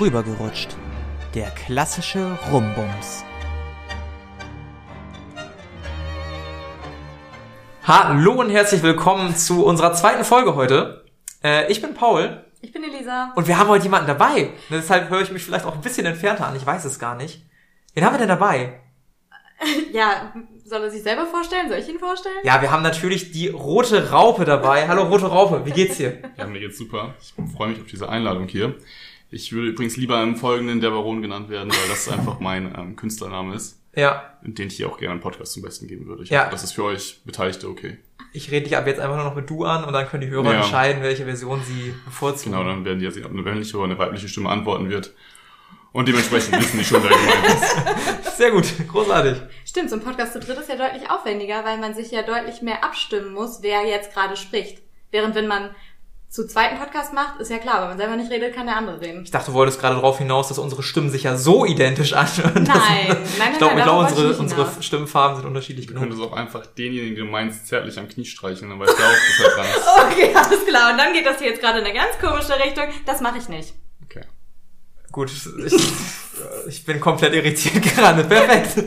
Rübergerutscht. Der klassische Rumbums. Hallo und herzlich willkommen zu unserer zweiten Folge heute. Äh, ich bin Paul Ich bin Elisa. und wir haben heute jemanden dabei. Deshalb höre ich mich vielleicht auch ein bisschen entfernter an. Ich weiß es gar nicht. Wen haben wir denn dabei? Ja, soll er sich selber vorstellen? Soll ich ihn vorstellen? Ja, wir haben natürlich die rote Raupe dabei. Hallo rote Raupe, wie geht's dir? Ja, mir geht's super. Ich freue mich auf diese Einladung hier. Ich würde übrigens lieber im Folgenden der Baron genannt werden, weil das einfach mein ähm, Künstlername ist, Ja, den ich hier auch gerne im Podcast zum Besten geben würde. Ich Ja. hoffe, das ist für euch Beteiligte okay. ich rede dich ab jetzt einfach nur noch mit du an und dann können die Hörer Ja. entscheiden, welche Version sie bevorzugen. Genau, dann werden die ja sehen, ob eine männliche oder eine weibliche Stimme antworten wird. Und dementsprechend wissen die schon, wer gemeint ist. Sehr gut, großartig. Stimmt, so ein Podcast zu dritt ist ja deutlich aufwendiger, weil man sich ja deutlich mehr abstimmen muss, wer jetzt gerade spricht. Während wenn man zu zweiten Podcast macht, ist ja klar, wenn man selber nicht redet, kann der andere reden. Ich dachte, du wolltest gerade darauf hinaus, dass unsere Stimmen sich ja so identisch anhören. Nein, nein, nein, Ich nein, glaube, ich glaube unsere, unsere. Stimmfarben sind unterschiedlich Du genug. könntest auch einfach denjenigen, den du meinst, zärtlich am Knie streicheln, dann weißt du auch, dass er dran ist. Okay, alles klar. Und dann geht das hier jetzt gerade in eine ganz komische Richtung. Das mache ich nicht. Okay. Gut, ich, ich bin komplett irritiert gerade. Perfekt.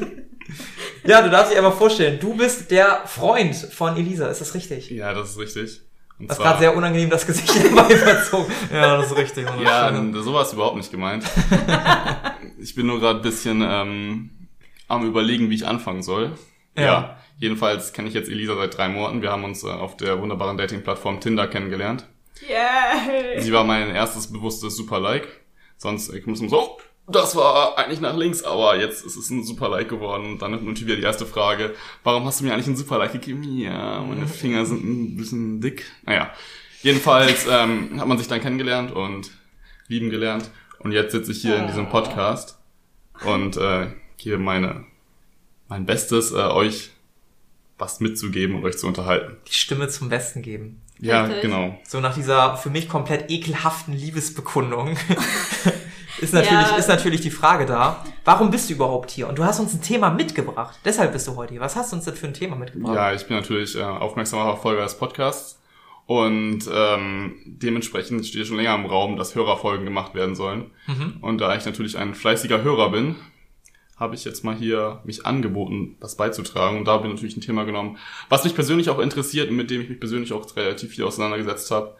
Ja, du darfst dich aber vorstellen, du bist der Freund von Elisa, ist das richtig? Ja, das ist richtig. Und Das ist gerade sehr unangenehm das Gesicht dabei verzogen. Ja, das ist richtig. Ja, so war es überhaupt nicht gemeint. ich bin nur gerade ein bisschen ähm, am überlegen, wie ich anfangen soll. Ja. Ja. Jedenfalls kenne ich jetzt Elisa seit drei Monaten. Wir haben uns äh, auf der wunderbaren Dating-Plattform Tinder kennengelernt. Yeah. Sie war mein erstes bewusstes Super-Like. Sonst, ich muss so, das war eigentlich nach links, aber jetzt ist es ein Super-Like geworden. Und dann natürlich wieder die erste Frage, warum hast du mir eigentlich ein Super-Like gegeben? Ja, meine Finger sind ein bisschen dick. Naja, jedenfalls ähm, hat man sich dann kennengelernt und lieben gelernt. Und jetzt sitze ich hier in diesem Podcast und äh, gebe meine, mein Bestes, äh, euch was mitzugeben und euch zu unterhalten. Die Stimme zum Besten geben. Ja, Richtig. genau. So nach dieser für mich komplett ekelhaften Liebesbekundung ist natürlich, Ja. ist natürlich die Frage da, warum bist du überhaupt hier? Und du hast uns ein Thema mitgebracht. Deshalb bist du heute hier. Was hast du uns denn für ein Thema mitgebracht? Ja, ich bin natürlich äh, aufmerksamer Verfolger des Podcasts und ähm, dementsprechend steht schon länger im Raum, dass Hörerfolgen gemacht werden sollen. Und da ich natürlich ein fleißiger Hörer bin, habe ich jetzt mal hier mich angeboten, das beizutragen. Und da habe ich natürlich ein Thema genommen, was mich persönlich auch interessiert und mit dem ich mich persönlich auch relativ viel auseinandergesetzt habe.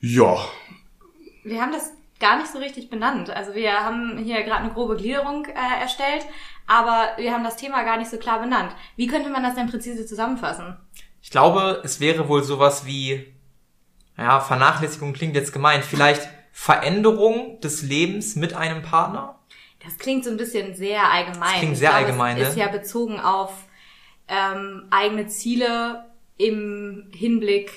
Ja, Wir haben das gar nicht so richtig benannt. Also wir haben hier gerade eine grobe Gliederung äh, erstellt, aber wir haben das Thema gar nicht so klar benannt. Wie könnte man das denn präzise zusammenfassen? Ich glaube, es wäre wohl sowas wie, ja, Vernachlässigung klingt jetzt gemeint, vielleicht Veränderung des Lebens mit einem Partner? Das klingt so ein bisschen sehr allgemein. Das klingt Ich sehr glaube, allgemein, Es ne? ist ja bezogen auf ähm, eigene Ziele im Hinblick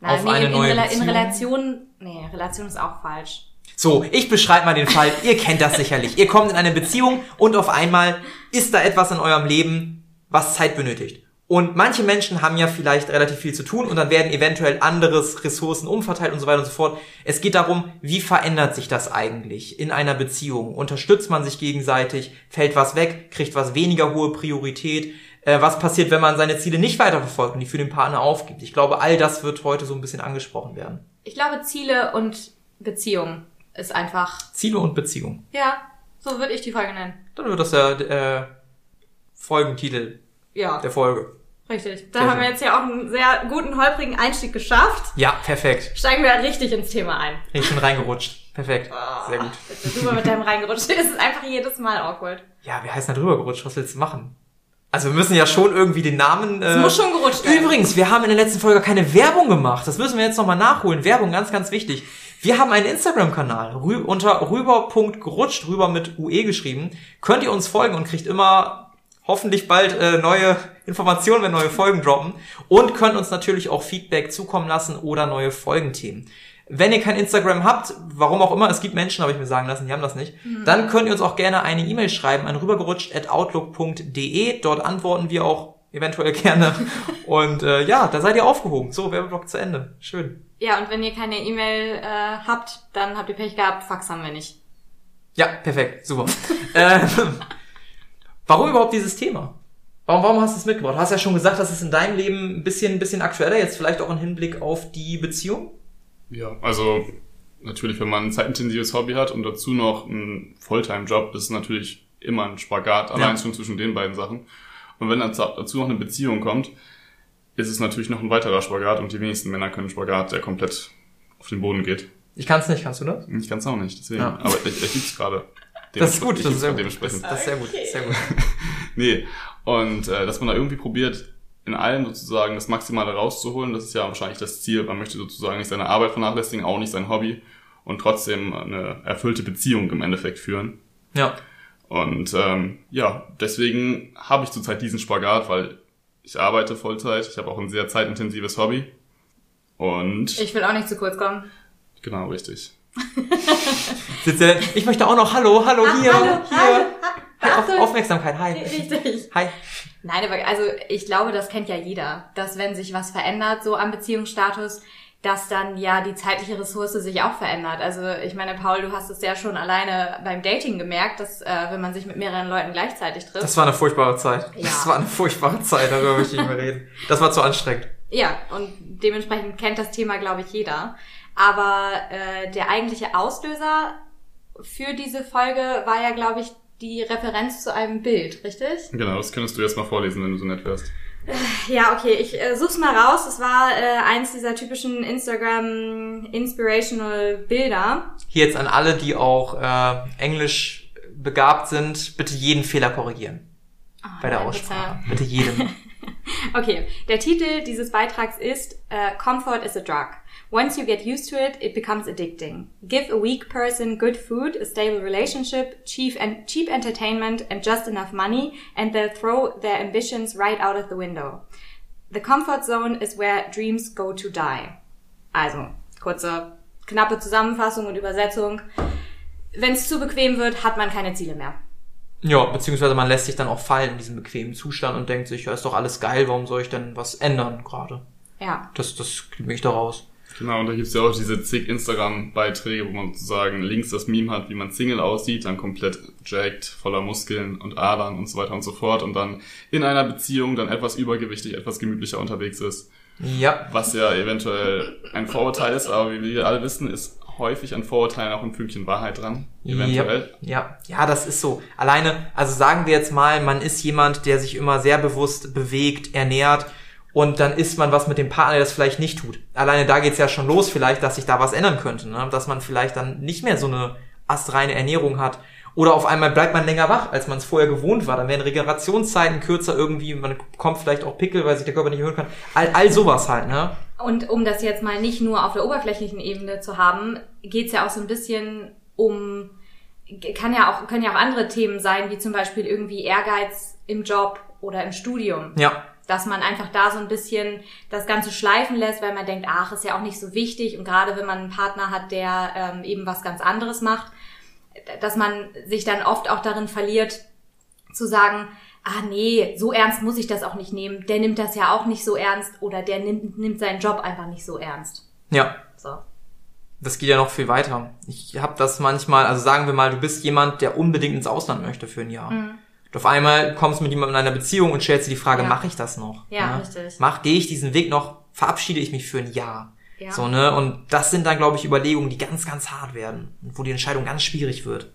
na, Auf eine in, neue Rela Beziehung? in Relation. Nee, Relation ist auch falsch. So, ich beschreibe mal den Fall. Ihr kennt das sicherlich. Ihr kommt in eine Beziehung und auf einmal ist da etwas in eurem Leben, was Zeit benötigt. Und manche Menschen haben ja vielleicht relativ viel zu tun und dann werden eventuell anderes Ressourcen umverteilt und so weiter und so fort. Es geht darum, wie verändert sich das eigentlich in einer Beziehung? Unterstützt man sich gegenseitig? Fällt was weg? Kriegt was weniger hohe Priorität? Äh, was passiert, wenn man seine Ziele nicht weiterverfolgt und die für den Partner aufgibt? Ich glaube, all das wird heute so ein bisschen angesprochen werden. Ich glaube, Ziele und Beziehung ist einfach. Ziele und Beziehung. Ja, so würde ich die Folge nennen. Dann wird das der äh, Folgentitel Ja, der Folge. richtig. Da Sehr haben schön. wir jetzt ja auch einen sehr guten, holprigen Einstieg geschafft. Ja, perfekt. Steigen wir richtig ins Thema ein. Bin ich schon reingerutscht. Perfekt. Sehr gut. Mal mit deinem reingerutscht ist es einfach jedes Mal awkward. Ja, wir heißen da drüber gerutscht. Was willst du machen? Also wir müssen ja schon irgendwie den Namen. Äh, Es muss schon gerutscht werden. Übrigens, wir haben in der letzten Folge keine Werbung gemacht. Das müssen wir jetzt nochmal nachholen. Werbung, ganz, ganz wichtig. Wir haben einen Instagram-Kanal rü unter rüber.gerutscht, rüber mit UE geschrieben. Könnt ihr uns folgen und kriegt immer hoffentlich bald äh, neue Informationen, wenn neue Folgen droppen. Und könnt uns natürlich auch Feedback zukommen lassen oder neue Folgenthemen. Wenn ihr kein Instagram habt, warum auch immer, es gibt Menschen, habe ich mir sagen lassen, die haben das nicht, dann könnt ihr uns auch gerne eine E-Mail schreiben an rübergerutscht.outlook.de. Dort antworten wir auch eventuell gerne. Und äh, ja, da seid ihr aufgehoben. So, Werbeblock zu Ende. Schön. Ja, und wenn ihr keine E-Mail äh, habt, dann habt ihr Pech gehabt. Fax haben wir nicht. Ja, perfekt, super. ähm, warum überhaupt dieses Thema? Warum, warum hast du es mitgebracht? Du hast ja schon gesagt, dass es in deinem Leben ein bisschen, ein bisschen aktueller, jetzt vielleicht auch im Hinblick auf die Beziehung. Ja, also natürlich, wenn man ein zeitintensives Hobby hat und dazu noch einen Fulltime-Job, ist es natürlich immer ein Spagat, allein schon zwischen den beiden Sachen. Und wenn dann dazu noch eine Beziehung kommt, ist es natürlich noch ein weiterer Spagat und die wenigsten Männer können Spagat, der komplett auf den Boden geht. Ich kann es nicht, kannst du das? Ich kann es auch nicht, deswegen. Ja. Aber ich, ich lieb's gerade. Das ist gut, das ist sehr gut. Das, das ist sehr gut, sehr gut. Nee, und äh, dass man da irgendwie probiert, in allem sozusagen das Maximale rauszuholen, das ist ja wahrscheinlich das Ziel. Man möchte sozusagen nicht seine Arbeit vernachlässigen, auch nicht sein Hobby und trotzdem eine erfüllte Beziehung im Endeffekt führen. Ja. Und ähm, ja, deswegen habe ich zurzeit diesen Spagat, weil ich arbeite Vollzeit, ich habe auch ein sehr zeitintensives Hobby. Und Ich will auch nicht zu kurz kommen. genau, richtig. Ich möchte auch noch, hallo, hallo, hier, hallo, hier. hallo, Hi, auf. Aufmerksamkeit, hi. Richtig. Hi. Nein, aber also ich glaube, das kennt ja jeder, dass wenn sich was verändert, so am Beziehungsstatus, dass dann ja die zeitliche Ressource sich auch verändert. Also ich meine, Paul, du hast es ja schon alleine beim Dating gemerkt, dass äh, wenn man sich mit mehreren Leuten gleichzeitig trifft. Das war eine furchtbare Zeit. Ja. Das war eine furchtbare Zeit, darüber möchte ich nicht mehr reden. Das war zu anstrengend. Ja, und dementsprechend kennt das Thema, glaube ich, jeder. Aber äh, der eigentliche Auslöser für diese Folge war ja, glaube ich, die Referenz zu einem Bild, richtig? Genau, das könntest du jetzt mal vorlesen, wenn du so nett wärst. Ja, okay, ich äh, such's mal raus. Es war äh, eins dieser typischen Instagram Inspirational Bilder. Hier jetzt an alle, die auch äh, Englisch begabt sind, bitte jeden Fehler korrigieren. bei der Aussprache. Bitte jedem. Okay, der Titel dieses Beitrags ist äh, Comfort is a drug. Once you get used to it, it becomes addicting. Give a weak person good food, a stable relationship, cheap, and cheap entertainment, and just enough money, and they'll throw their ambitions right out of the window. The comfort zone is where dreams go to die. Also, kurze, knappe Zusammenfassung und Übersetzung. Wenn es zu bequem wird, hat man keine Ziele mehr. Ja, beziehungsweise man lässt sich dann auch fallen in diesem bequemen Zustand und denkt sich, ja, ist doch alles geil, warum soll ich denn was ändern gerade? Ja. Das, das kriegt mich da raus. Genau, und da gibt's ja auch diese zig Instagram-Beiträge, wo man sozusagen links das Meme hat, wie man Single aussieht, dann komplett jacked, voller Muskeln und Adern und so weiter und so fort und dann in einer Beziehung dann etwas übergewichtig, etwas gemütlicher unterwegs ist. Ja, Was ja eventuell ein Vorurteil ist, aber wie wir alle wissen, ist häufig an Vorurteilen auch ein Fünkchen Wahrheit dran. Eventuell. Ja, ja, ja, das ist so. Alleine, also sagen wir jetzt mal, man ist jemand, der sich immer sehr bewusst bewegt, ernährt und dann isst man was mit dem Partner, der das vielleicht nicht tut. Alleine da geht's ja schon los vielleicht, dass sich da was ändern könnte, ne? dass man vielleicht dann nicht mehr so eine astreine Ernährung hat. Oder auf einmal bleibt man länger wach, als man es vorher gewohnt war. Dann werden Regenerationszeiten kürzer irgendwie, man bekommt vielleicht auch Pickel, weil sich der Körper nicht erhöhen kann. All, all sowas halt, ne? Und um das jetzt mal nicht nur auf der oberflächlichen Ebene zu haben, geht's ja auch so ein bisschen um, kann ja auch, können ja auch andere Themen sein, wie zum Beispiel irgendwie Ehrgeiz im Job oder im Studium. Ja, Dass man einfach da so ein bisschen das Ganze schleifen lässt, weil man denkt, ach, ist ja auch nicht so wichtig. Und gerade wenn man einen Partner hat, der ähm, eben was ganz anderes macht, dass man sich dann oft auch darin verliert, zu sagen, ah nee, so ernst muss ich das auch nicht nehmen. Der nimmt das ja auch nicht so ernst oder der nimmt, nimmt seinen Job einfach nicht so ernst. ja. So. Das geht ja noch viel weiter. Ich habe das manchmal, also sagen wir mal, du bist jemand, der unbedingt ins Ausland möchte für ein Jahr. Und auf einmal kommst du mit jemandem in einer Beziehung und stellst dir die Frage, Ja. mache ich das noch? Ja, Ne? richtig. Mach, gehe ich diesen Weg noch, verabschiede ich mich für ein Jahr? Ja. So, ne? Und das sind dann, glaube ich, Überlegungen, die ganz, ganz hart werden. Und wo die Entscheidung ganz schwierig wird.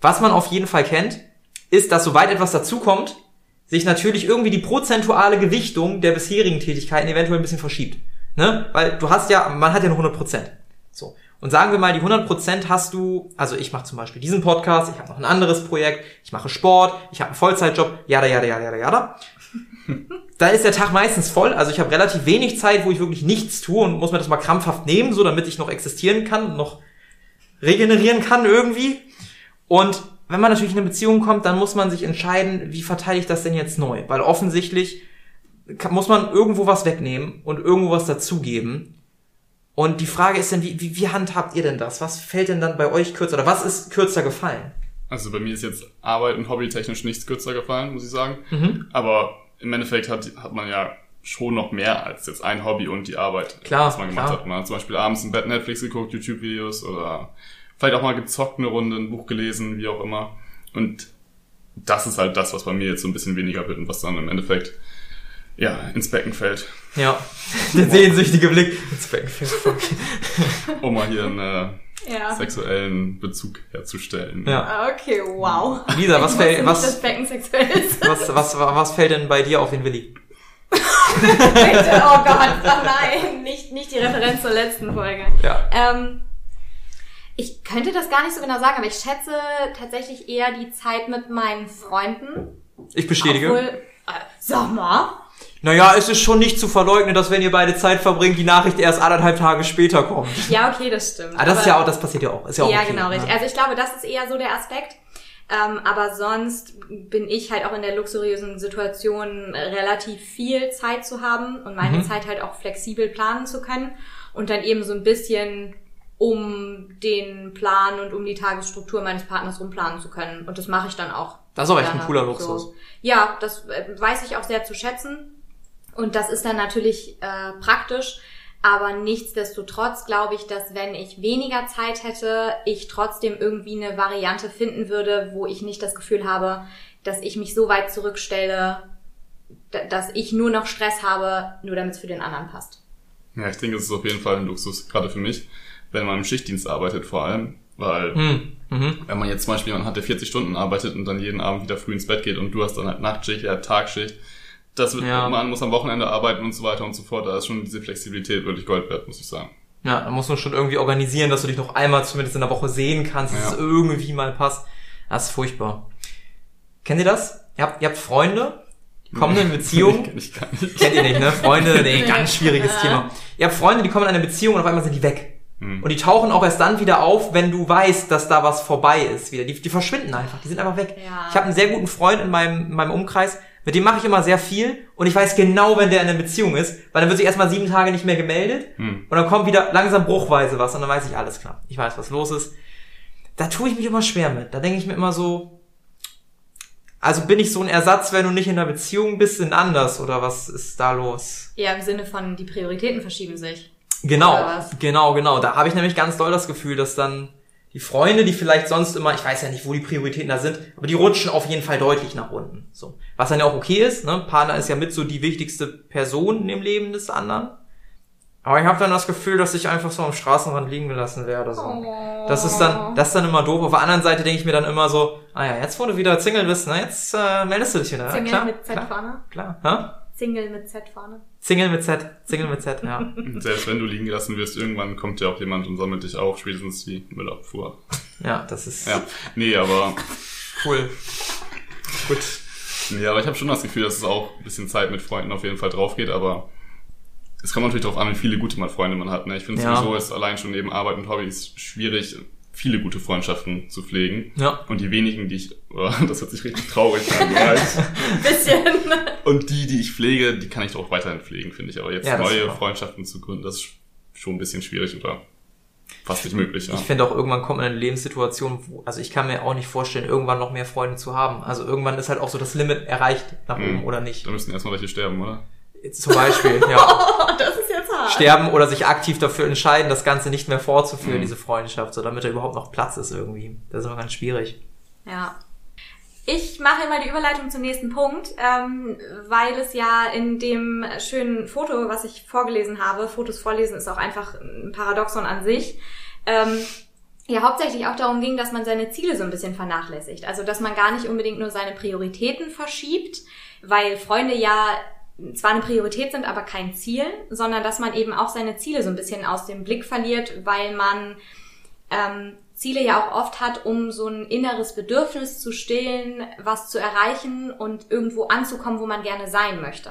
Was man auf jeden Fall kennt, ist, dass sobald etwas dazukommt, sich natürlich irgendwie die prozentuale Gewichtung der bisherigen Tätigkeiten eventuell ein bisschen verschiebt. Ne? Weil du hast ja, man hat ja nur 100 Prozent. So. Und sagen wir mal, die 100 Prozent hast du, also ich mache zum Beispiel diesen Podcast, ich habe noch ein anderes Projekt, ich mache Sport, ich habe einen Vollzeitjob, jada, jada, jada, jada, jada. Da ist der Tag meistens voll, also ich habe relativ wenig Zeit, wo ich wirklich nichts tue und muss mir das mal krampfhaft nehmen, so damit ich noch existieren kann, noch regenerieren kann irgendwie. Und wenn man natürlich in eine Beziehung kommt, dann muss man sich entscheiden, wie verteile ich das denn jetzt neu? Weil offensichtlich muss man irgendwo was wegnehmen und irgendwo was dazugeben. Und die Frage ist dann, wie, wie, wie handhabt ihr denn das? Was fällt denn dann bei euch kürzer? Oder was ist kürzer gefallen? Also bei mir ist jetzt Arbeit und Hobby technisch nichts kürzer gefallen, muss ich sagen. Mhm. Aber im Endeffekt hat, hat man ja schon noch mehr als jetzt ein Hobby und die Arbeit, Klar, was man gemacht klar. hat. Man hat zum Beispiel abends im Bett Netflix geguckt, YouTube-Videos oder vielleicht auch mal gezockt eine Runde, ein Buch gelesen, wie auch immer. Und das ist halt das, was bei mir jetzt so ein bisschen weniger wird und was dann im Endeffekt Ja, ins Becken fällt. Ja, der sehnsüchtige Blick. Ins Becken fällt. Um mal hier einen äh, Ja. sexuellen Bezug herzustellen. Ja. Okay, wow. Lisa, was fällt, was, dass Becken sexuell ist. was, was, was fällt denn bei dir auf den Willi? Bitte, oh Gott, oh nein, nicht, nicht die Referenz zur letzten Folge. Ja. Ähm, ich könnte das gar nicht so genau sagen, aber ich schätze tatsächlich eher die Zeit mit meinen Freunden. Ich bestätige. Obwohl, äh, sag mal. Naja, es ist schon nicht zu verleugnen, dass wenn ihr beide Zeit verbringt, die Nachricht erst anderthalb Tage später kommt. Ja, okay, das stimmt. Ah, das ist Aber- ja auch, das passiert ja auch. Ist ja, auch Ja, okay, genau, richtig. ne? Also ich glaube, das ist eher so der Aspekt. Ähm, aber sonst bin ich halt auch in der luxuriösen Situation, relativ viel Zeit zu haben und meine Mhm. Zeit halt auch flexibel planen zu können und dann eben so ein bisschen um den Plan und um die Tagesstruktur meines Partners rumplanen zu können. Und das mache ich dann auch. Das ist auch echt ein cooler Luxus. Ja, das äh, weiß ich auch sehr zu schätzen. Und das ist dann natürlich äh, praktisch. Aber nichtsdestotrotz glaube ich, dass wenn ich weniger Zeit hätte, ich trotzdem irgendwie eine Variante finden würde, wo ich nicht das Gefühl habe, dass ich mich so weit zurückstelle, da- dass ich nur noch Stress habe, nur damit es für den anderen passt. Ja, ich denke, es ist auf jeden Fall ein Luxus, gerade für mich, wenn man im Schichtdienst arbeitet vor allem. Weil, Hm. Mhm. wenn man jetzt zum Beispiel jemanden hat, der 40 Stunden arbeitet und dann jeden Abend wieder früh ins Bett geht und du hast dann halt Nachtschicht, er hat Tagschicht, das wird, Ja. man muss am Wochenende arbeiten und so weiter und so fort. Da ist schon diese Flexibilität wirklich Gold wert, muss ich sagen. Ja, da muss man schon irgendwie organisieren, dass du dich noch einmal zumindest in der Woche sehen kannst, dass Ja. es irgendwie mal passt. Das ist furchtbar. Kennt ihr das? Ihr habt, ihr habt Freunde, die kommen in eine Beziehung. Kenn ich gar nicht. Kennt ihr nicht, ne? Freunde, nee, Nee. ganz schwieriges Ja. Thema. Ihr habt Freunde, die kommen in eine Beziehung und auf einmal sind die weg. Hm. Und die tauchen auch erst dann wieder auf, wenn du weißt, dass da was vorbei ist wieder. Die, die verschwinden einfach, die sind einfach weg. Ja. Ich habe einen sehr guten Freund in meinem, in meinem Umkreis, mit dem mache ich immer sehr viel und ich weiß genau, wenn der in einer Beziehung ist, weil dann wird sich erstmal sieben Tage nicht mehr gemeldet Hm. und dann kommt wieder langsam bruchweise was und dann weiß ich alles klar. Ich weiß, was los ist. Da tue ich mich immer schwer mit. Da denke ich mir immer so, also bin ich so ein Ersatz, wenn du nicht in einer Beziehung bist, sind anders oder was ist da los? Ja, im Sinne von, die Prioritäten verschieben sich. Genau, genau, genau. Da habe ich nämlich ganz doll das Gefühl, dass dann die Freunde, die vielleicht sonst immer, ich weiß ja nicht, wo die Prioritäten da sind, aber die rutschen auf jeden Fall deutlich nach unten. So. Was dann ja auch okay ist, ne? Partner ist ja mit so die wichtigste Person im Leben des anderen. Aber ich habe dann das Gefühl, dass ich einfach so am Straßenrand liegen gelassen werde. So. Oh. Das ist dann, das ist dann immer doof. Auf der anderen Seite denke ich mir dann immer so, ah ja, jetzt wo du wieder Single bist, ne, jetzt äh, meldest du dich wieder. Single klar, mit Z klar, klar. Hä? Single mit Z vorne. Single mit Z, Single mit Z, ja. Und selbst wenn du liegen gelassen wirst, irgendwann kommt ja auch jemand und sammelt dich auf, spätestens wie Müllabfuhr. Ja, das ist Ja, nee, aber cool. Gut. Nee, aber ich habe schon das Gefühl, dass es auch ein bisschen Zeit mit Freunden auf jeden Fall drauf geht, aber es kommt natürlich darauf an, wie viele gute mal Freunde man hat. Ne? Ich finde Ja. sowieso ist allein schon neben Arbeit und Hobbys schwierig, viele gute Freundschaften zu pflegen. Ja. Und die wenigen, die ich, oh, das hört sich richtig traurig an. Bisschen. Und die, die ich pflege, die kann ich doch auch weiterhin pflegen, finde ich. Aber jetzt Ja, neue. Freundschaften zu gründen, das ist schon ein bisschen schwierig oder fast nicht möglich. Ja. Ich finde auch, irgendwann kommt man in eine Lebenssituation, wo, also ich kann mir auch nicht vorstellen, irgendwann noch mehr Freunde zu haben. Also irgendwann ist halt auch so das Limit erreicht nach oben Mhm. oder nicht. Da müssen erstmal welche sterben, oder? Zum Beispiel, ja. Oh, das ist hart. Sterben oder sich aktiv dafür entscheiden, das Ganze nicht mehr fortzuführen, Mhm. diese Freundschaft, so damit da überhaupt noch Platz ist irgendwie. Das ist immer ganz schwierig. Ja. Ich mache mal die Überleitung zum nächsten Punkt, ähm, weil es ja in dem schönen Foto, was ich vorgelesen habe, Fotos vorlesen ist auch einfach ein Paradoxon an sich, ähm, ja hauptsächlich auch darum ging, dass man seine Ziele so ein bisschen vernachlässigt. Also dass man gar nicht unbedingt nur seine Prioritäten verschiebt, weil Freunde ja zwar eine Priorität sind, aber kein Ziel, sondern dass man eben auch seine Ziele so ein bisschen aus dem Blick verliert, weil man ähm, Ziele ja auch oft hat, um so ein inneres Bedürfnis zu stillen, was zu erreichen und irgendwo anzukommen, wo man gerne sein möchte.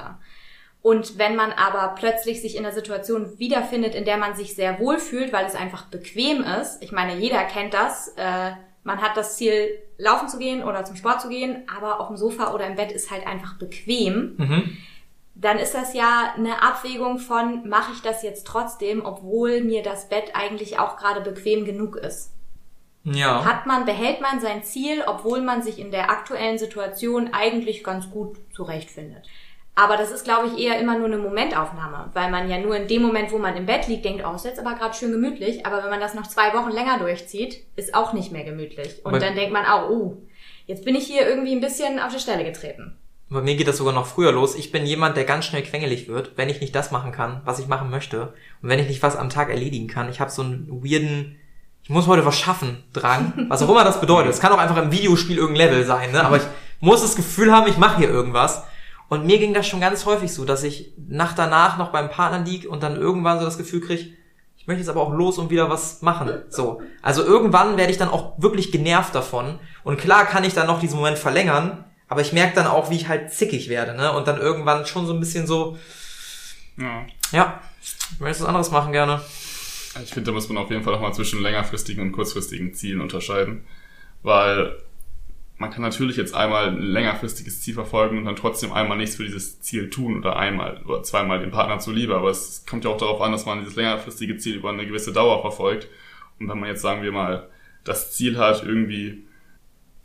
Und wenn man aber plötzlich sich in einer Situation wiederfindet, in der man sich sehr wohl fühlt, weil es einfach bequem ist, ich meine, jeder kennt das, äh, man hat das Ziel, laufen zu gehen oder zum Sport zu gehen, aber auf dem Sofa oder im Bett ist halt einfach bequem, Mhm. Dann ist das ja eine Abwägung von, mache ich das jetzt trotzdem, obwohl mir das Bett eigentlich auch gerade bequem genug ist. Ja. Hat man, behält man sein Ziel, obwohl man sich in der aktuellen Situation eigentlich ganz gut zurechtfindet. Aber das ist, glaube ich, eher immer nur eine Momentaufnahme, weil man ja nur in dem Moment, wo man im Bett liegt, denkt, oh, ist jetzt aber gerade schön gemütlich. Aber wenn man das noch zwei Wochen länger durchzieht, ist auch nicht mehr gemütlich. Und Aber- dann denkt man auch, oh, jetzt bin ich hier irgendwie ein bisschen auf die Stelle getreten. Bei mir geht das sogar noch früher los. Ich bin jemand, der ganz schnell quengelig wird, wenn ich nicht das machen kann, was ich machen möchte. Und wenn ich nicht was am Tag erledigen kann. Ich habe so einen weirden, ich muss heute was schaffen, Drang. Was auch immer das bedeutet. Es kann auch einfach im Videospiel irgendein Level sein, ne? Aber ich muss das Gefühl haben, ich mache hier irgendwas. Und mir ging das schon ganz häufig so, dass ich nach danach noch beim Partner lieg und dann irgendwann so das Gefühl kriege, ich möchte jetzt aber auch los und wieder was machen. So. Also irgendwann werde ich dann auch wirklich genervt davon. Und klar kann ich dann noch diesen Moment verlängern, aber ich merke dann auch, wie ich halt zickig werde, ne? Und dann irgendwann schon so ein bisschen so, Ja. ja, ich möchte was anderes machen gerne. Ich finde, da muss man auf jeden Fall auch mal zwischen längerfristigen und kurzfristigen Zielen unterscheiden. Weil man kann natürlich jetzt einmal ein längerfristiges Ziel verfolgen und dann trotzdem einmal nichts für dieses Ziel tun oder einmal oder zweimal dem Partner zuliebe. Aber es kommt ja auch darauf an, dass man dieses längerfristige Ziel über eine gewisse Dauer verfolgt. Und wenn man jetzt, sagen wir mal, das Ziel hat, irgendwie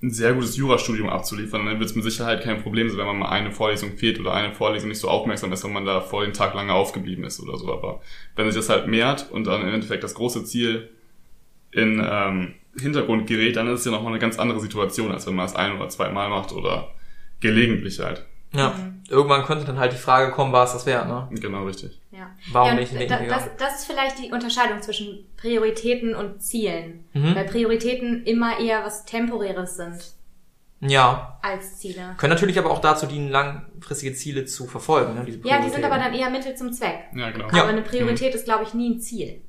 ein sehr gutes Jurastudium abzuliefern, dann wird es mit Sicherheit kein Problem sein, wenn man mal eine Vorlesung fehlt oder eine Vorlesung nicht so aufmerksam ist, wenn man da vor den Tag lange aufgeblieben ist oder so. Aber wenn sich das halt mehrt und dann im Endeffekt das große Ziel in ähm, Hintergrund gerät, dann ist es ja nochmal eine ganz andere Situation, als wenn man es ein oder zweimal macht oder gelegentlich halt. Ja. Irgendwann könnte dann halt die Frage kommen, war es das wert, ne? Genau richtig. Ja. Warum ja, nicht da, das, das ist vielleicht die Unterscheidung zwischen Prioritäten und Zielen. Mhm. Weil Prioritäten immer eher was Temporäres sind Ja. als Ziele. Können natürlich aber auch dazu dienen, langfristige Ziele zu verfolgen, ne? Diese Ja, die sind aber dann eher Mittel zum Zweck. Ja, genau. Ja. Aber eine Priorität ist, glaube ich, nie ein Ziel.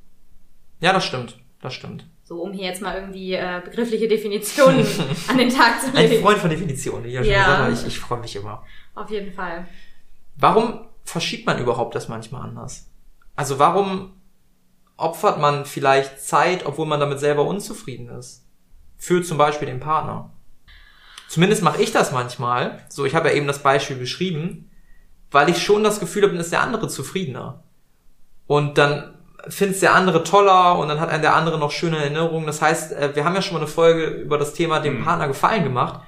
Ja, das stimmt. Das stimmt. So, um hier jetzt mal irgendwie äh, begriffliche Definitionen an den Tag zu Ein legen. Freund von Definitionen, ja schon Ja. Ich, ich freue mich immer. Auf jeden Fall. Warum verschiebt man überhaupt das manchmal anders? Also warum opfert man vielleicht Zeit, obwohl man damit selber unzufrieden ist? Für zum Beispiel den Partner. Zumindest mache ich das manchmal. So, ich habe ja eben das Beispiel beschrieben, weil ich schon das Gefühl habe, dann ist der andere zufriedener. Und dann findet der andere toller und dann hat einen der andere noch schöne Erinnerungen. Das heißt, äh, wir haben ja schon mal eine Folge über das Thema dem Mhm. Partner gefallen gemacht.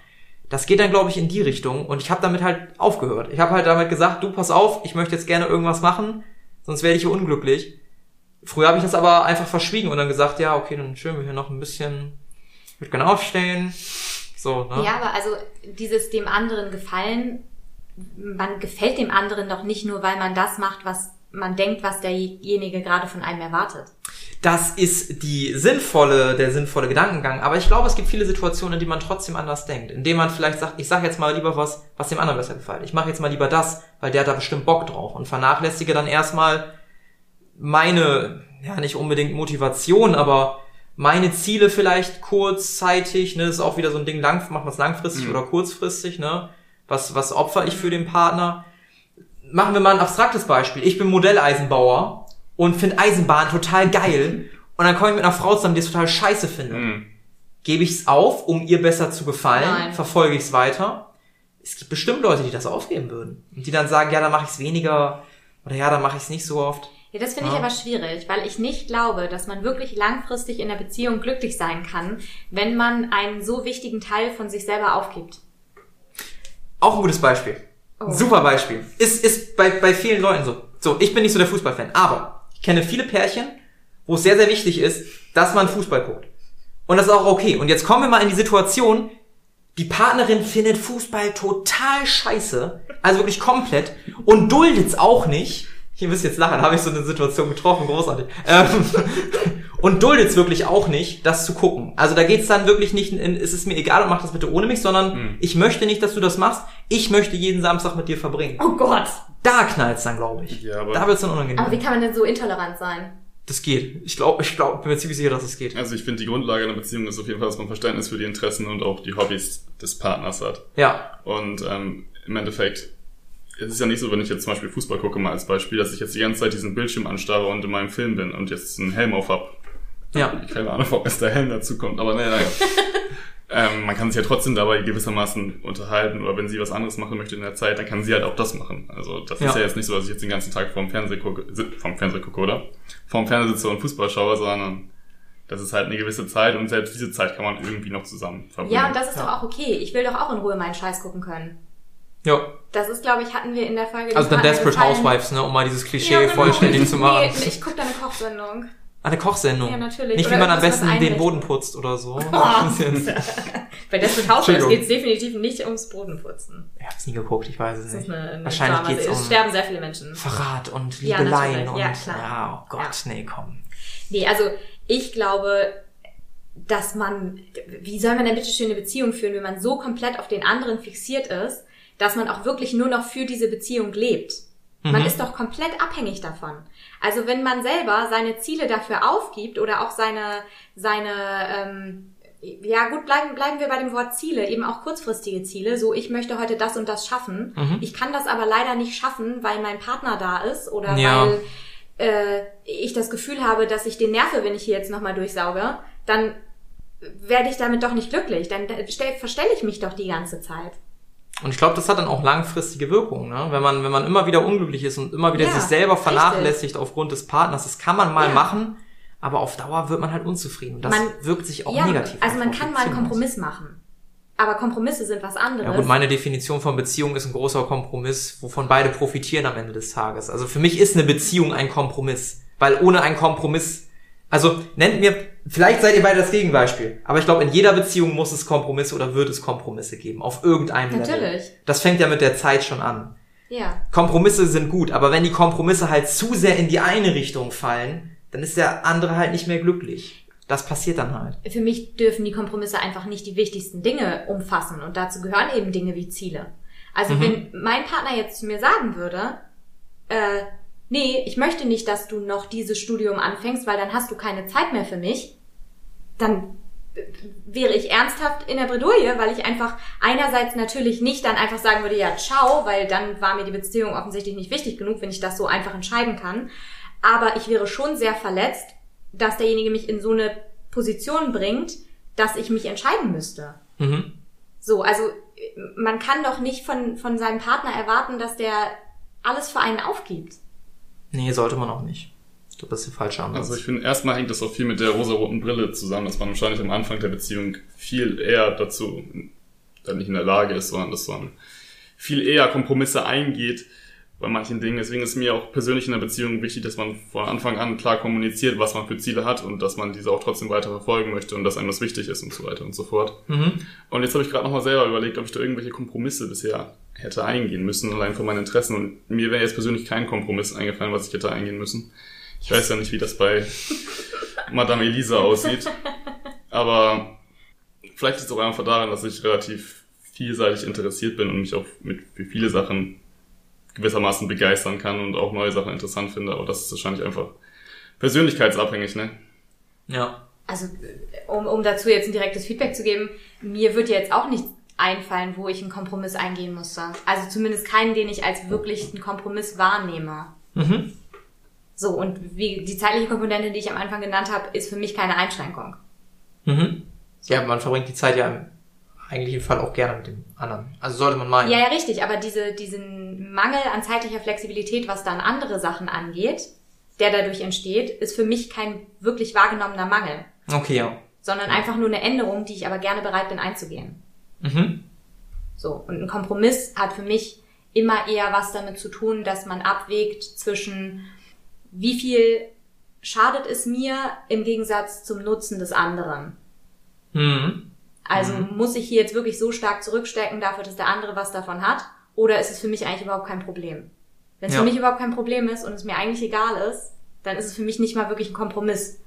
Das geht dann, glaube ich, in die Richtung und ich habe damit halt aufgehört. Ich habe halt damit gesagt, du pass auf, ich möchte jetzt gerne irgendwas machen, sonst werde ich hier unglücklich. Früher habe ich das aber einfach verschwiegen und dann gesagt, ja, okay, dann schön wir hier noch ein bisschen, ich würde gerne aufstehen. So, ne? Ja, aber also dieses dem anderen gefallen, man gefällt dem anderen doch nicht nur, weil man das macht, was man denkt, was derjenige gerade von einem erwartet. Das ist die sinnvolle, der sinnvolle Gedankengang. Aber ich glaube, es gibt viele Situationen, in denen man trotzdem anders denkt. Indem man vielleicht sagt, ich sage jetzt mal lieber was, was dem anderen besser gefällt. Ich mache jetzt mal lieber das, weil der hat da bestimmt Bock drauf. Und vernachlässige dann erstmal meine, ja nicht unbedingt Motivation, aber meine Ziele vielleicht kurzzeitig, ne, das ist auch wieder so ein Ding, lang, macht man es langfristig Mhm. oder kurzfristig, ne? Was, was opfer ich für den Partner? Machen wir mal ein abstraktes Beispiel. Ich bin Modelleisenbauer und finde Eisenbahn total geil. Und dann komme ich mit einer Frau zusammen, die es total scheiße findet. Mhm. Gebe ich es auf, um ihr besser zu gefallen? Nein. Verfolge ich es weiter? Es gibt bestimmt Leute, die das aufgeben würden. Und die dann sagen, ja, dann mache ich es weniger. Oder ja, dann mache ich es nicht so oft. Ja, das finde ich Ja. aber schwierig, weil ich nicht glaube, dass man wirklich langfristig in der Beziehung glücklich sein kann, wenn man einen so wichtigen Teil von sich selber aufgibt. Auch ein gutes Beispiel. Oh. Super Beispiel. Ist, ist bei, bei vielen Leuten so. So, ich bin nicht so der Fußballfan, aber ich kenne viele Pärchen, wo es sehr, sehr wichtig ist, dass man Fußball guckt. Und das ist auch okay. Und jetzt kommen wir mal in die Situation, die Partnerin findet Fußball total scheiße, also wirklich komplett, und duldet's auch nicht. Ihr müsst jetzt lachen, habe ich so eine Situation getroffen, großartig. Ähm, und duldet's wirklich auch nicht, das zu gucken. Also da geht's dann wirklich nicht in, es ist mir egal und mach das bitte ohne mich, sondern Hm. ich möchte nicht, dass du das machst. Ich möchte jeden Samstag mit dir verbringen. Oh Gott! Da knallt's dann, glaube ich. Ja, aber- da wird's dann unangenehm. Aber wie kann man denn so intolerant sein? das geht. Ich glaube, ich glaube, bin mir ziemlich sicher, dass es geht. Also ich finde, die Grundlage einer Beziehung ist auf jeden Fall, dass man Verständnis für die Interessen und auch die Hobbys des Partners hat. Ja. Und ähm, im Endeffekt, es ist ja nicht so, wenn ich jetzt zum Beispiel Fußball gucke, mal als Beispiel, dass ich jetzt die ganze Zeit diesen Bildschirm anstarre und in meinem Film bin und jetzt einen Helm auf hab. Ja. Keine Ahnung, ob es der Helm dazu kommt, aber naja, naja. ähm, man kann sich ja trotzdem dabei gewissermaßen unterhalten oder wenn sie was anderes machen möchte in der Zeit, dann kann sie halt auch das machen. Also das Ja. ist ja jetzt nicht so, dass ich jetzt den ganzen Tag vorm Fernseher gucke, vorm Fernseher gucke, oder? Vorm Fernseher sitze und Fußball schaue, sondern das ist halt eine gewisse Zeit und selbst diese Zeit kann man irgendwie noch zusammen verbringen. Ja, und das ist Ja. doch auch okay. Ich will doch auch in Ruhe meinen Scheiß gucken können. Ja. Das ist, glaube ich, hatten wir in der Folge. Also dann Desperate. Housewives, ne, um mal dieses Klischee Ja, genau. vollständig zu machen. Nee, ich gucke da eine Kochsendung. Eine Kochsendung. Ja, natürlich. Nicht, wie Oder man am besten den. Boden putzt oder so. Bei Desperate Housewives geht es definitiv nicht ums Bodenputzen. Ich hab's nie geguckt, ich weiß es nicht. eine, eine Wahrscheinlich Drama- geht's Es um sterben sehr viele Menschen. Verrat und Ja, Liebeleien natürlich. und Ja, klar. ja, oh Gott, nee, komm. Nee, also ich glaube, dass man, wie soll man denn bitte schön eine Beziehung führen, wenn man so komplett auf den anderen fixiert ist, dass man auch wirklich nur noch für diese Beziehung lebt. Man Mhm. ist doch komplett abhängig davon. Also wenn man selber seine Ziele dafür aufgibt oder auch seine, seine, ähm, ja gut, bleiben, bleiben wir bei dem Wort Ziele, eben auch kurzfristige Ziele, so ich möchte heute das und das schaffen. Mhm. Ich kann das aber leider nicht schaffen, weil mein Partner da ist oder Ja. weil äh, ich das Gefühl habe, dass ich den nerve, wenn ich hier jetzt nochmal durchsauge, dann werde ich damit doch nicht glücklich. Dann stell, verstelle ich mich doch die ganze Zeit. Und ich glaube, das hat dann auch langfristige Wirkungen, ne? Wenn man, wenn man immer wieder unglücklich ist und immer wieder Ja, sich selber richtig. vernachlässigt aufgrund des Partners, das kann man mal Ja. machen, aber auf Dauer wird man halt unzufrieden. Und das Man- wirkt sich auch ja, negativ also man kann mal einen. Kompromiss machen. Aber Kompromisse sind was anderes. Ja gut, meine Definition von Beziehung ist ein großer Kompromiss, wovon beide profitieren am Ende des Tages. Also für mich ist eine Beziehung ein Kompromiss, weil ohne einen Kompromiss, also nennt mir, vielleicht seid ihr beide das Gegenbeispiel, aber ich glaube, in jeder Beziehung muss es Kompromisse oder wird es Kompromisse geben, auf irgendeinem Level. Natürlich. Das fängt ja mit der Zeit schon an. ja. Kompromisse sind gut, aber wenn die Kompromisse halt zu sehr in die eine Richtung fallen, dann ist der andere halt nicht mehr glücklich. Das passiert dann halt. Für mich dürfen die Kompromisse einfach nicht die wichtigsten Dinge umfassen. Und dazu gehören eben Dinge wie Ziele. Also Mhm. wenn mein Partner jetzt zu mir sagen würde, äh, nee, ich möchte nicht, dass du noch dieses Studium anfängst, weil dann hast du keine Zeit mehr für mich, dann wäre ich ernsthaft in der Bredouille, weil ich einfach einerseits natürlich nicht dann einfach sagen würde, ja, ciao, weil dann war mir die Beziehung offensichtlich nicht wichtig genug, wenn ich das so einfach entscheiden kann. Aber ich wäre schon sehr verletzt, dass derjenige mich in so eine Position bringt, dass ich mich entscheiden müsste. Mhm. So, also man kann doch nicht von, von seinem Partner erwarten, dass der alles für einen aufgibt. Nee, sollte man auch nicht. Ich glaube, das ist der falsche Ansatz. Also ich finde, erstmal hängt das auch viel mit der rosaroten Brille zusammen, dass man wahrscheinlich am Anfang der Beziehung viel eher dazu dann nicht in der Lage ist, sondern dass man viel eher Kompromisse eingeht bei manchen Dingen. Deswegen ist mir auch persönlich in der Beziehung wichtig, dass man von Anfang an klar kommuniziert, was man für Ziele hat und dass man diese auch trotzdem weiter verfolgen möchte und dass einem das wichtig ist und so weiter und so fort. mhm. Und jetzt habe ich gerade nochmal selber überlegt, ob ich da irgendwelche Kompromisse bisher hätte eingehen müssen, allein von meinen Interessen. Und mir wäre jetzt persönlich kein Kompromiss eingefallen, was ich hätte eingehen müssen. Ich weiß ja nicht, wie das bei Madame Elisa aussieht. Aber vielleicht ist es auch einfach daran, dass ich relativ vielseitig interessiert bin und mich auch mit für viele Sachen gewissermaßen begeistern kann und auch neue Sachen interessant finde. Aber das ist wahrscheinlich einfach persönlichkeitsabhängig, ne? Ja. Also, um, um dazu jetzt ein direktes Feedback zu geben, mir wird jetzt auch nichts einfallen, wo ich einen Kompromiss eingehen musste. Also zumindest keinen, den ich als wirklich einen Kompromiss wahrnehme. Mhm. So, und wie die zeitliche Komponente, die ich am Anfang genannt habe, ist für mich keine Einschränkung. Mhm. Ja, man verbringt die Zeit ja im eigentlichen Fall auch gerne mit dem anderen. Also sollte man meinen. Ja, ja, richtig, aber diese, diesen Mangel an zeitlicher Flexibilität, was dann andere Sachen angeht, der dadurch entsteht, ist für mich kein wirklich wahrgenommener Mangel, Okay, ja. sondern einfach nur eine Änderung, die ich aber gerne bereit bin einzugehen. Mhm. So, und ein Kompromiss hat für mich immer eher was damit zu tun, dass man abwägt zwischen wie viel schadet es mir im Gegensatz zum Nutzen des anderen. Mhm. Also muss ich hier jetzt wirklich so stark zurückstecken dafür, dass der andere was davon hat? Oder ist es für mich eigentlich überhaupt kein Problem? Wenn es Ja. für mich überhaupt kein Problem ist und es mir eigentlich egal ist, dann ist es für mich nicht mal wirklich ein Kompromiss.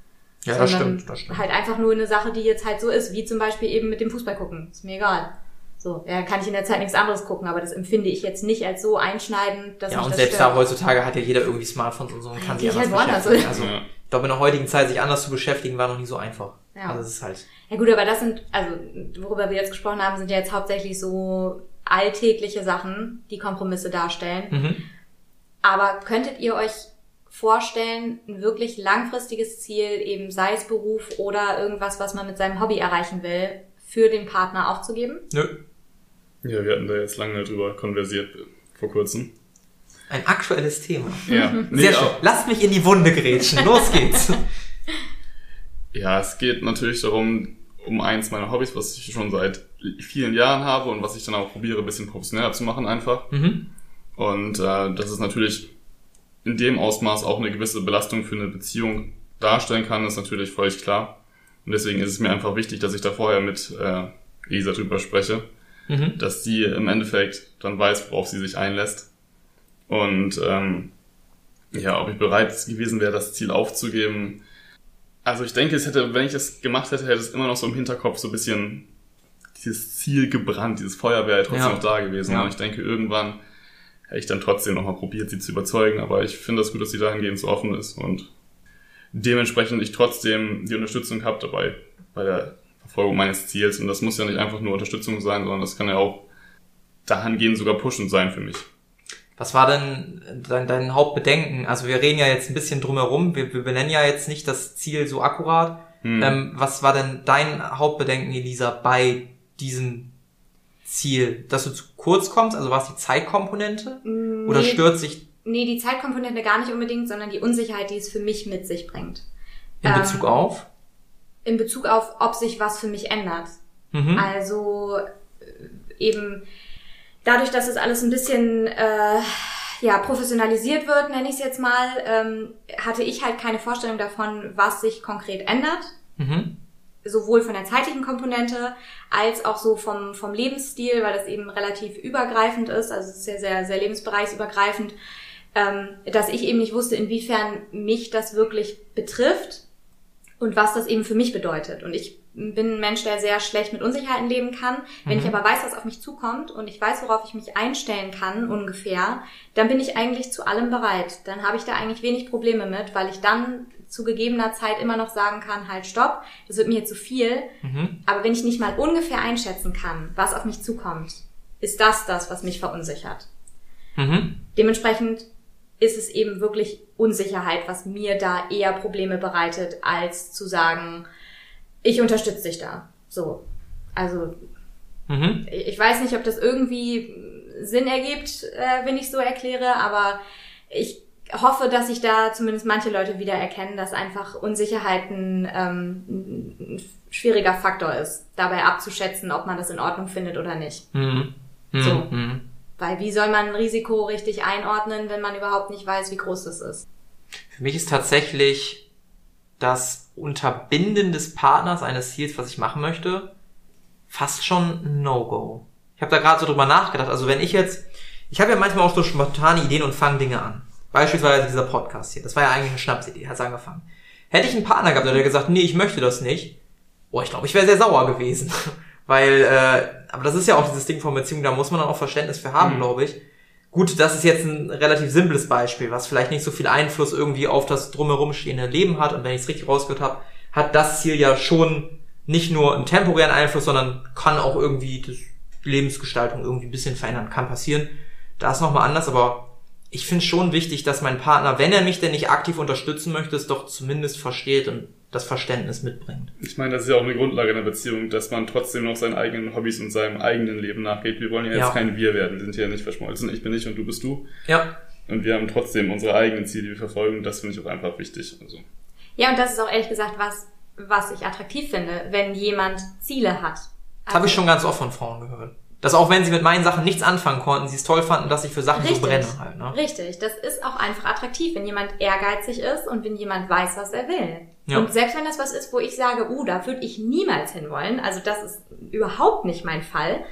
Ja, das stimmt, das stimmt. Halt einfach nur eine Sache, die jetzt halt so ist, wie zum Beispiel eben mit dem Fußball gucken. Ist mir egal. So, ja, kann ich in der Zeit nichts anderes gucken, aber das empfinde ich jetzt nicht als so einschneidend, dass Ja, mich und das selbst stört. da heutzutage hat ja jeder irgendwie Smartphones und so und kann Ja, sich anders halt beschäftigen. Also, Ja. ich glaube, in der heutigen Zeit sich anders zu beschäftigen, war noch nie so einfach. Ja. Also, es ist halt, Ja gut, aber das sind, also worüber wir jetzt gesprochen haben, sind ja jetzt hauptsächlich so alltägliche Sachen, die Kompromisse darstellen. mhm. Aber könntet ihr euch vorstellen, ein wirklich langfristiges Ziel, eben sei es Beruf oder irgendwas, was man mit seinem Hobby erreichen will, für den Partner aufzugeben? Nö. Ja, wir hatten da jetzt lange drüber konversiert vor kurzem. Ein aktuelles Thema. Ja, nee, Sehr schön. auch- Lasst mich in die Wunde grätschen. Los geht's. Ja, es geht natürlich darum, um eins meiner Hobbys, was ich schon seit vielen Jahren habe und was ich dann auch probiere, ein bisschen professioneller zu machen einfach. mhm. Und äh, das ist natürlich in dem Ausmaß auch eine gewisse Belastung für eine Beziehung darstellen kann, ist natürlich völlig klar. Und deswegen ist es mir einfach wichtig, dass ich da vorher mit äh, Lisa drüber spreche, Mhm. dass die im Endeffekt dann weiß, worauf sie sich einlässt. Und ähm, ja, ob ich bereit gewesen wäre, das Ziel aufzugeben. Also ich denke, es hätte, wenn ich es gemacht hätte, hätte es immer noch so im Hinterkopf so ein bisschen dieses Ziel gebrannt, dieses Feuer wäre trotzdem Ja. noch da gewesen. Ja. Und ich denke, irgendwann hätte ich dann trotzdem nochmal probiert, sie zu überzeugen. Aber ich finde das gut, dass sie dahingehend so offen ist und dementsprechend ich trotzdem die Unterstützung habe dabei bei der Verfolgung meines Ziels. Und das muss ja nicht einfach nur Unterstützung sein, sondern das kann ja auch dahingehend sogar pushend sein für mich. Was war denn dein, dein Hauptbedenken? Also wir reden ja jetzt ein bisschen drumherum, wir, wir benennen ja jetzt nicht das Ziel so akkurat. Hm. Ähm, was war denn dein Hauptbedenken, Elisa, bei diesem Ziel? Dass du zu kurz kommst, also war es die Zeitkomponente? Oder Nee. stört sich Nee, die Zeitkomponente gar nicht unbedingt, sondern die Unsicherheit, die es für mich mit sich bringt. in Ähm, Bezug auf? In Bezug auf, ob sich was für mich ändert. Mhm. Also äh, eben dadurch, dass es alles ein bisschen äh, ja, professionalisiert wird, nenne ich es jetzt mal, ähm, hatte ich halt keine Vorstellung davon, was sich konkret ändert. Mhm. Sowohl von der zeitlichen Komponente als auch so vom, vom Lebensstil, weil das eben relativ übergreifend ist, also es ist ja sehr, sehr lebensbereichsübergreifend, ähm, dass ich eben nicht wusste, inwiefern mich das wirklich betrifft und was das eben für mich bedeutet. Und ich bin ein Mensch, der sehr schlecht mit Unsicherheiten leben kann. Wenn ich aber weiß, was auf mich zukommt und ich weiß, worauf ich mich einstellen kann, ungefähr, dann bin ich eigentlich zu allem bereit. Dann habe ich da eigentlich wenig Probleme mit, weil ich dann zu gegebener Zeit immer noch sagen kann, halt stopp, das wird mir zu viel. Mhm. Aber wenn ich nicht mal ungefähr einschätzen kann, was auf mich zukommt, ist das das, was mich verunsichert. Mhm. Dementsprechend ist es eben wirklich Unsicherheit, was mir da eher Probleme bereitet, als zu sagen, ich unterstütze dich da. So. Also, Mhm. ich weiß nicht, ob das irgendwie Sinn ergibt, äh, wenn ich so erkläre, aber ich hoffe, dass sich da zumindest manche Leute wieder erkennen, dass einfach Unsicherheiten ähm, ein schwieriger Faktor ist, dabei abzuschätzen, ob man das in Ordnung findet oder nicht. Mhm. Mhm. So. Mhm. Weil wie soll man ein Risiko richtig einordnen, wenn man überhaupt nicht weiß, wie groß das ist? Für mich ist tatsächlich das Unterbinden des Partners eines Ziels, was ich machen möchte, fast schon No-Go. Ich habe da gerade so drüber nachgedacht. Also wenn ich jetzt, ich habe ja manchmal auch so spontane Ideen und fange Dinge an. Beispielsweise dieser Podcast hier. Das war ja eigentlich eine Schnapsidee, hat's angefangen. Hätte ich einen Partner gehabt, der hätte gesagt, nee, ich möchte das nicht. Oh, ich glaube, ich wäre sehr sauer gewesen. Weil, äh, aber das ist ja auch dieses Ding von Beziehung, da muss man dann auch Verständnis für haben, Mhm. glaube ich. Gut, das ist jetzt ein relativ simples Beispiel, was vielleicht nicht so viel Einfluss irgendwie auf das drumherum stehende Leben hat. Und wenn ich es richtig rausgehört habe, hat das Ziel ja schon nicht nur einen temporären Einfluss, sondern kann auch irgendwie die Lebensgestaltung irgendwie ein bisschen verändern. Kann passieren. Da ist nochmal anders, aber ich finde schon wichtig, dass mein Partner, wenn er mich denn nicht aktiv unterstützen möchte, es doch zumindest versteht und das Verständnis mitbringt. Ich meine, das ist ja auch eine Grundlage einer Beziehung, dass man trotzdem noch seinen eigenen Hobbys und seinem eigenen Leben nachgeht. Wir wollen ja jetzt Ja. kein Wir werden. Wir sind ja nicht verschmolzen. Ich bin ich und du bist du. Ja. Und wir haben trotzdem unsere eigenen Ziele, die wir verfolgen. Das finde ich auch einfach wichtig. Also, Ja, und das ist auch ehrlich gesagt was, was ich attraktiv finde, wenn jemand Ziele hat. Das habe ich schon ganz oft von Frauen gehört. Dass auch wenn sie mit meinen Sachen nichts anfangen konnten, sie es toll fanden, dass ich für Sachen so Richtig. brenne halt. Ne? Richtig, das ist auch einfach attraktiv, wenn jemand ehrgeizig ist und wenn jemand weiß, was er will. Ja. Und selbst wenn das was ist, wo ich sage, uh, da würde ich niemals hinwollen, also das ist überhaupt nicht mein Fall,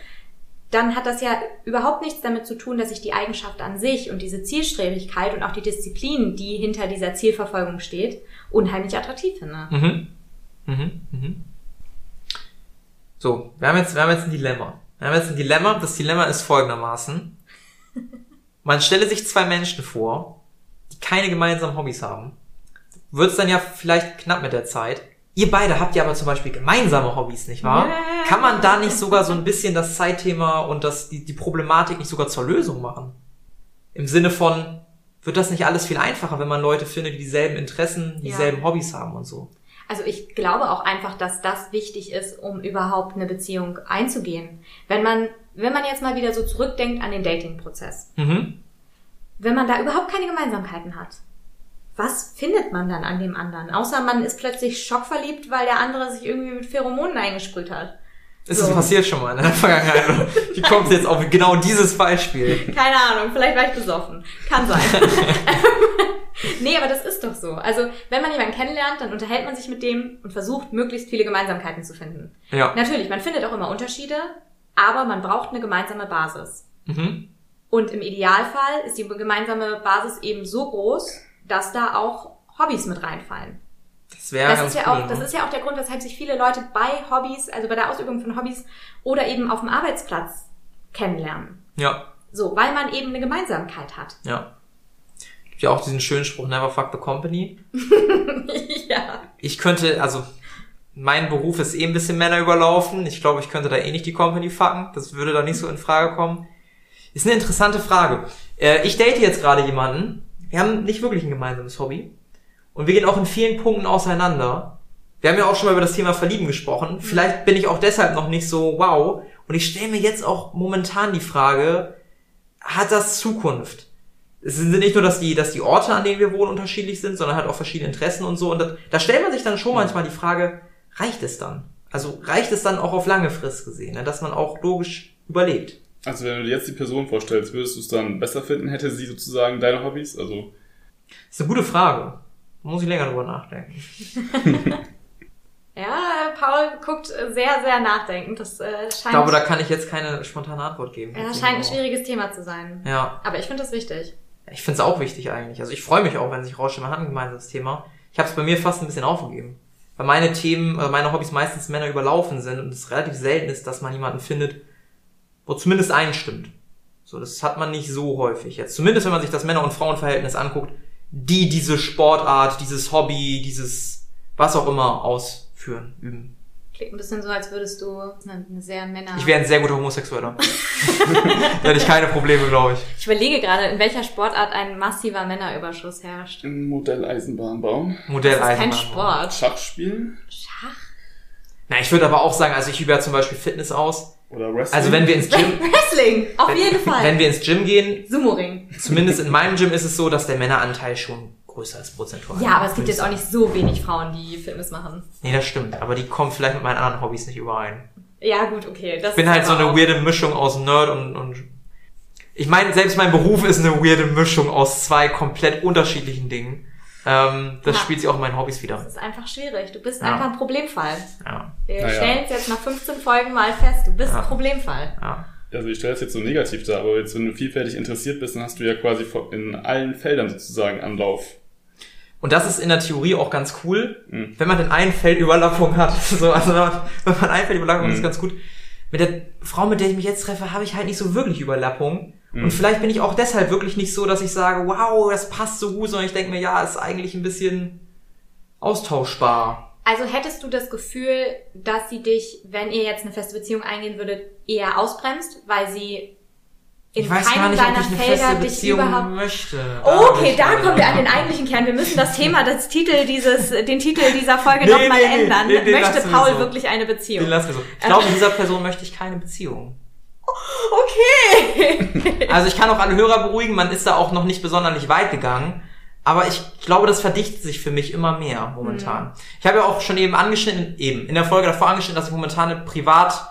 dann hat das ja überhaupt nichts damit zu tun, dass ich die Eigenschaft an sich und diese Zielstrebigkeit und auch die Disziplin, die hinter dieser Zielverfolgung steht, unheimlich attraktiv finde. Mhm. Mhm. Mhm. So, wir haben jetzt, wir haben jetzt ein Dilemma. Wir haben jetzt ein Dilemma. Das Dilemma ist folgendermaßen. Man stelle sich zwei Menschen vor, die keine gemeinsamen Hobbys haben. Wird es dann ja vielleicht knapp mit der Zeit. Ihr beide habt ja aber zum Beispiel gemeinsame Hobbys, nicht wahr? Ja. Kann man da nicht sogar so ein bisschen das Zeitthema und das, die, die Problematik nicht sogar zur Lösung machen? Im Sinne von, wird das nicht alles viel einfacher, wenn man Leute findet, die dieselben Interessen, dieselben Hobbys haben und so? Also ich glaube auch einfach, dass das wichtig ist, um überhaupt eine Beziehung einzugehen. Wenn man, wenn man jetzt mal wieder so zurückdenkt an den Dating-Prozess, Mhm. wenn man da überhaupt keine Gemeinsamkeiten hat, was findet man dann an dem anderen? Außer man ist plötzlich schockverliebt, weil der andere sich irgendwie mit Pheromonen eingesprüht hat. Ist So. das passiert schon mal in der Vergangenheit? Wie kommt es jetzt auf genau dieses Beispiel? Keine Ahnung, vielleicht war ich besoffen. Kann sein. nee, aber das ist doch so. Also, wenn man jemanden kennenlernt, dann unterhält man sich mit dem und versucht, möglichst viele Gemeinsamkeiten zu finden. Ja. Natürlich, man findet auch immer Unterschiede, aber man braucht eine gemeinsame Basis. Mhm. Und im Idealfall ist die gemeinsame Basis eben so groß, dass da auch Hobbys mit reinfallen. Das wäre Das ist ja cool. auch, das ne? ist ja auch der Grund, weshalb sich viele Leute bei Hobbys, also bei der Ausübung von Hobbys oder eben auf dem Arbeitsplatz kennenlernen. ja, So, weil man eben eine Gemeinsamkeit hat. ja. Ja auch diesen schönen Spruch, never fuck the company. ja. Ich könnte, also, mein Beruf ist eh ein bisschen Männer überlaufen. Ich glaube, ich könnte da eh nicht die Company fucken. Das würde da nicht so in Frage kommen. Ist eine interessante Frage. Äh, ich date jetzt gerade jemanden. Wir haben nicht wirklich ein gemeinsames Hobby. Und wir gehen auch in vielen Punkten auseinander. Wir haben ja auch schon mal über das Thema Verlieben gesprochen. Vielleicht bin ich auch deshalb noch nicht so wow. Und ich stelle mir jetzt auch momentan die Frage, hat das Zukunft? Es sind nicht nur, dass die, dass die Orte, an denen wir wohnen, unterschiedlich sind, sondern halt auch verschiedene Interessen und so. Und da, da stellt man sich dann schon manchmal die Frage, reicht es dann? Also reicht es dann auch auf lange Frist gesehen, ne? dass man auch logisch überlebt? Also wenn du dir jetzt die Person vorstellst, würdest du es dann besser finden, hätte sie sozusagen deine Hobbys? Also Das ist eine gute Frage. Da muss ich länger drüber nachdenken. Ja, Paul guckt sehr, sehr nachdenkend. Das äh, Ich scheint, glaube, da kann ich jetzt keine spontane Antwort geben. ja, das scheint ein schwieriges Thema zu sein. Ja, Aber ich finde das wichtig. Ich finde es auch wichtig eigentlich. Also ich freue mich auch, wenn sich rausstellt, man hat ein gemeinsames Thema. Ich habe es bei mir fast ein bisschen aufgegeben. Weil meine Themen, also meine Hobbys meistens Männer überlaufen sind und es relativ selten ist, dass man jemanden findet, wo zumindest einen stimmt. So, das hat man nicht so häufig jetzt. Zumindest wenn man sich das Männer- und Frauenverhältnis anguckt, die diese Sportart, dieses Hobby, dieses was auch immer ausführen, üben. Klingt ein bisschen so, als würdest du eine, eine sehr Männer... Ich wäre ein sehr guter Homosexueller. da hätte ich keine Probleme, glaube ich. Ich überlege gerade, in welcher Sportart ein massiver Männerüberschuss herrscht. ein Modelleisenbahn bauen, Modell Das ist kein Sport. Schach spielen Schach? Na, ich würde aber auch sagen, also ich übe ja zum Beispiel Fitness aus. oder Wrestling. Also wenn wir ins Gym, Wrestling! Auf jeden Fall! wenn wir ins Gym gehen, Sumo-Ring. zumindest in meinem Gym ist es so, dass der Männeranteil schon größer ist prozentual. Ja, aber es gibt jetzt auch nicht so wenig Frauen, die Fitness machen. Nee, das stimmt. Aber die kommen vielleicht mit meinen anderen Hobbys nicht überein. Ja, gut, okay. Das Ich bin halt so eine weirde Mischung aus Nerd und, und ich meine, selbst mein Beruf ist eine weirde Mischung aus zwei komplett unterschiedlichen Dingen. Ähm, das Ja. spielt sich auch in meinen Hobbys wieder. Das ist einfach schwierig. Du bist Ja. einfach ein Problemfall. Ja, Wir Naja. stellen es jetzt nach 15 Folgen mal fest. Du bist Ja. ein Problemfall. ja. Also ich stelle es jetzt so negativ dar, aber jetzt, wenn du vielfältig interessiert bist, dann hast du ja quasi in allen Feldern sozusagen Anlauf. Und das ist in der Theorie auch ganz cool, Mhm. wenn man denn ein Feld Überlappung hat. So, also wenn man, wenn man ein Feld Überlappung hat, ist Mhm. ganz gut. Mit der Frau, mit der ich mich jetzt treffe, habe ich halt nicht so wirklich Überlappung. Mhm. Und vielleicht bin ich auch deshalb wirklich nicht so, dass ich sage, wow, das passt so gut, sondern ich denke mir, ja, ist eigentlich ein bisschen austauschbar. Also hättest du das Gefühl, dass sie dich, wenn ihr jetzt eine feste Beziehung eingehen würdet, eher ausbremst, weil sie in ich weiß gar keinem nicht, ob deiner ich eine Felder dich Beziehung überhaupt möchte. Okay, da kommen wir an den eigentlichen Kern. Wir müssen das Thema, das Titel dieses, den Titel dieser Folge Nee, nochmal nee, ändern. nee, Möchte wir Paul so. wirklich eine Beziehung? Den lassen wir so. Ich glaube, mit dieser Person möchte ich keine Beziehung. Okay. Also ich kann auch alle Hörer beruhigen, man ist da auch noch nicht besonders weit gegangen. Aber ich glaube, das verdichtet sich für mich immer mehr momentan. Ich habe ja auch schon eben angeschnitten, eben in der Folge davor angeschnitten, dass ich momentan privat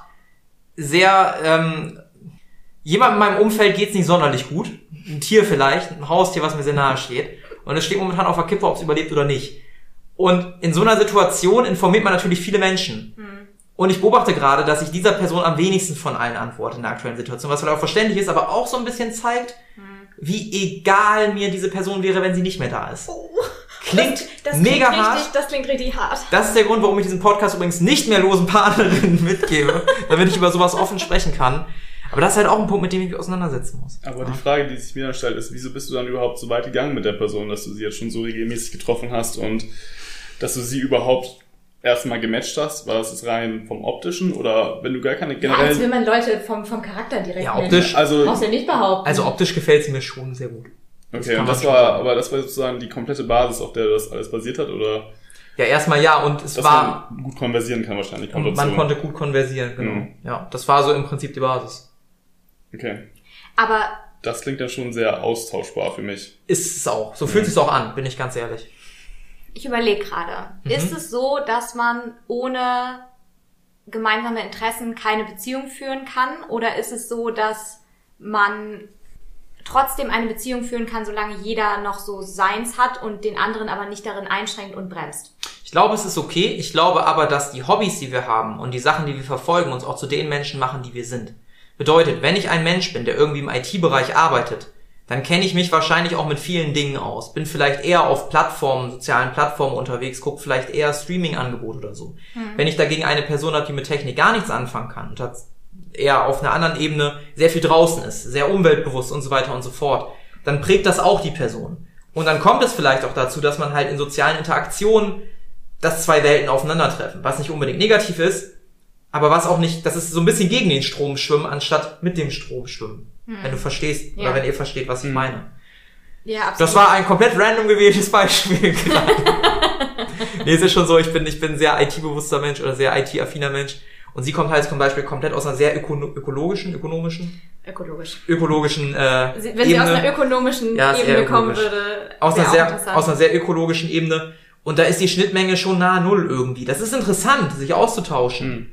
sehr, ähm, jemand in meinem Umfeld geht's nicht sonderlich gut. Ein Tier vielleicht, ein Haustier, was mir sehr nahe steht. Und es steht momentan auf der Kippe, ob es überlebt oder nicht. Und in so einer Situation informiert man natürlich viele Menschen. Und ich beobachte gerade, dass ich dieser Person am wenigsten von allen antworte in der aktuellen Situation, was vielleicht auch verständlich ist, aber auch so ein bisschen zeigt, wie egal mir diese Person wäre, wenn sie nicht mehr da ist. Klingt Das mega klingt hart. richtig, das klingt richtig hart. Das ist der Grund, warum ich diesen Podcast übrigens nicht mehr losen Partnerinnen mitgebe, damit ich über sowas offen sprechen kann. Aber das ist halt auch ein Punkt, mit dem ich mich auseinandersetzen muss. Aber die Frage, die sich mir dann stellt, ist, wieso bist du dann überhaupt so weit gegangen mit der Person, dass du sie jetzt schon so regelmäßig getroffen hast und dass du sie überhaupt erstmal gematcht hast? War das jetzt rein vom optischen oder wenn du gar keine Ja, als will man Leute vom, vom Charakter direkt Ja, nennen. optisch. also, Brauchst du ja nicht behaupten. Also optisch gefällt sie mir schon sehr gut. okay, und das war, sagen. aber das war sozusagen die komplette Basis, auf der das alles basiert hat oder Ja, erstmal ja, und es dass war, man gut konversieren kann wahrscheinlich. kommt und dazu. man konnte gut konversieren, genau. Mhm. Ja, das war so im Prinzip die Basis. Okay. Aber Das klingt dann schon sehr austauschbar für mich. Ist es auch. So fühlt es auch an, bin ich ganz ehrlich. ich überlege gerade, Mhm. ist es so, dass man ohne gemeinsame Interessen keine Beziehung führen kann? Oder ist es so, dass man trotzdem eine Beziehung führen kann, solange jeder noch so seins hat und den anderen aber nicht darin einschränkt und bremst. Ich glaube, es ist okay. Ich glaube aber, dass die Hobbys, die wir haben und die Sachen, die wir verfolgen, uns auch zu den Menschen machen, die wir sind. Bedeutet, wenn ich ein Mensch bin, der irgendwie im IT-Bereich arbeitet, dann kenne ich mich wahrscheinlich auch mit vielen Dingen aus. Bin vielleicht eher auf Plattformen, sozialen Plattformen unterwegs, gucke vielleicht eher Streaming-Angebote oder so. Wenn ich dagegen eine Person habe, die mit Technik gar nichts anfangen kann und hat eher auf einer anderen Ebene sehr viel draußen ist, sehr umweltbewusst und so weiter und so fort, dann prägt das auch die Person. Und dann kommt es vielleicht auch dazu, dass man halt in sozialen Interaktionen, dass zwei Welten aufeinandertreffen, was nicht unbedingt negativ ist, aber was auch nicht, das ist so ein bisschen gegen den Strom schwimmen, anstatt mit dem Strom schwimmen. Wenn du verstehst, Ja. oder wenn ihr versteht, was ich meine. Ja, absolut. Das war ein komplett random gewähltes Beispiel. gerade. nee, es ist schon so, ich bin, ich bin ein sehr IT-bewusster Mensch oder sehr IT-affiner Mensch. Und sie kommt halt zum Beispiel komplett aus einer sehr öko ökologischen, ökonomischen, ökologisch. ökologischen äh, Sie- Wenn sie aus Ebene. einer ökonomischen Ja, Ebene eher kommen ökologisch. würde, aus einer sehr, aus einer sehr ökologischen Ebene. Und da ist die Schnittmenge schon nahe Null irgendwie. Das ist interessant, sich auszutauschen.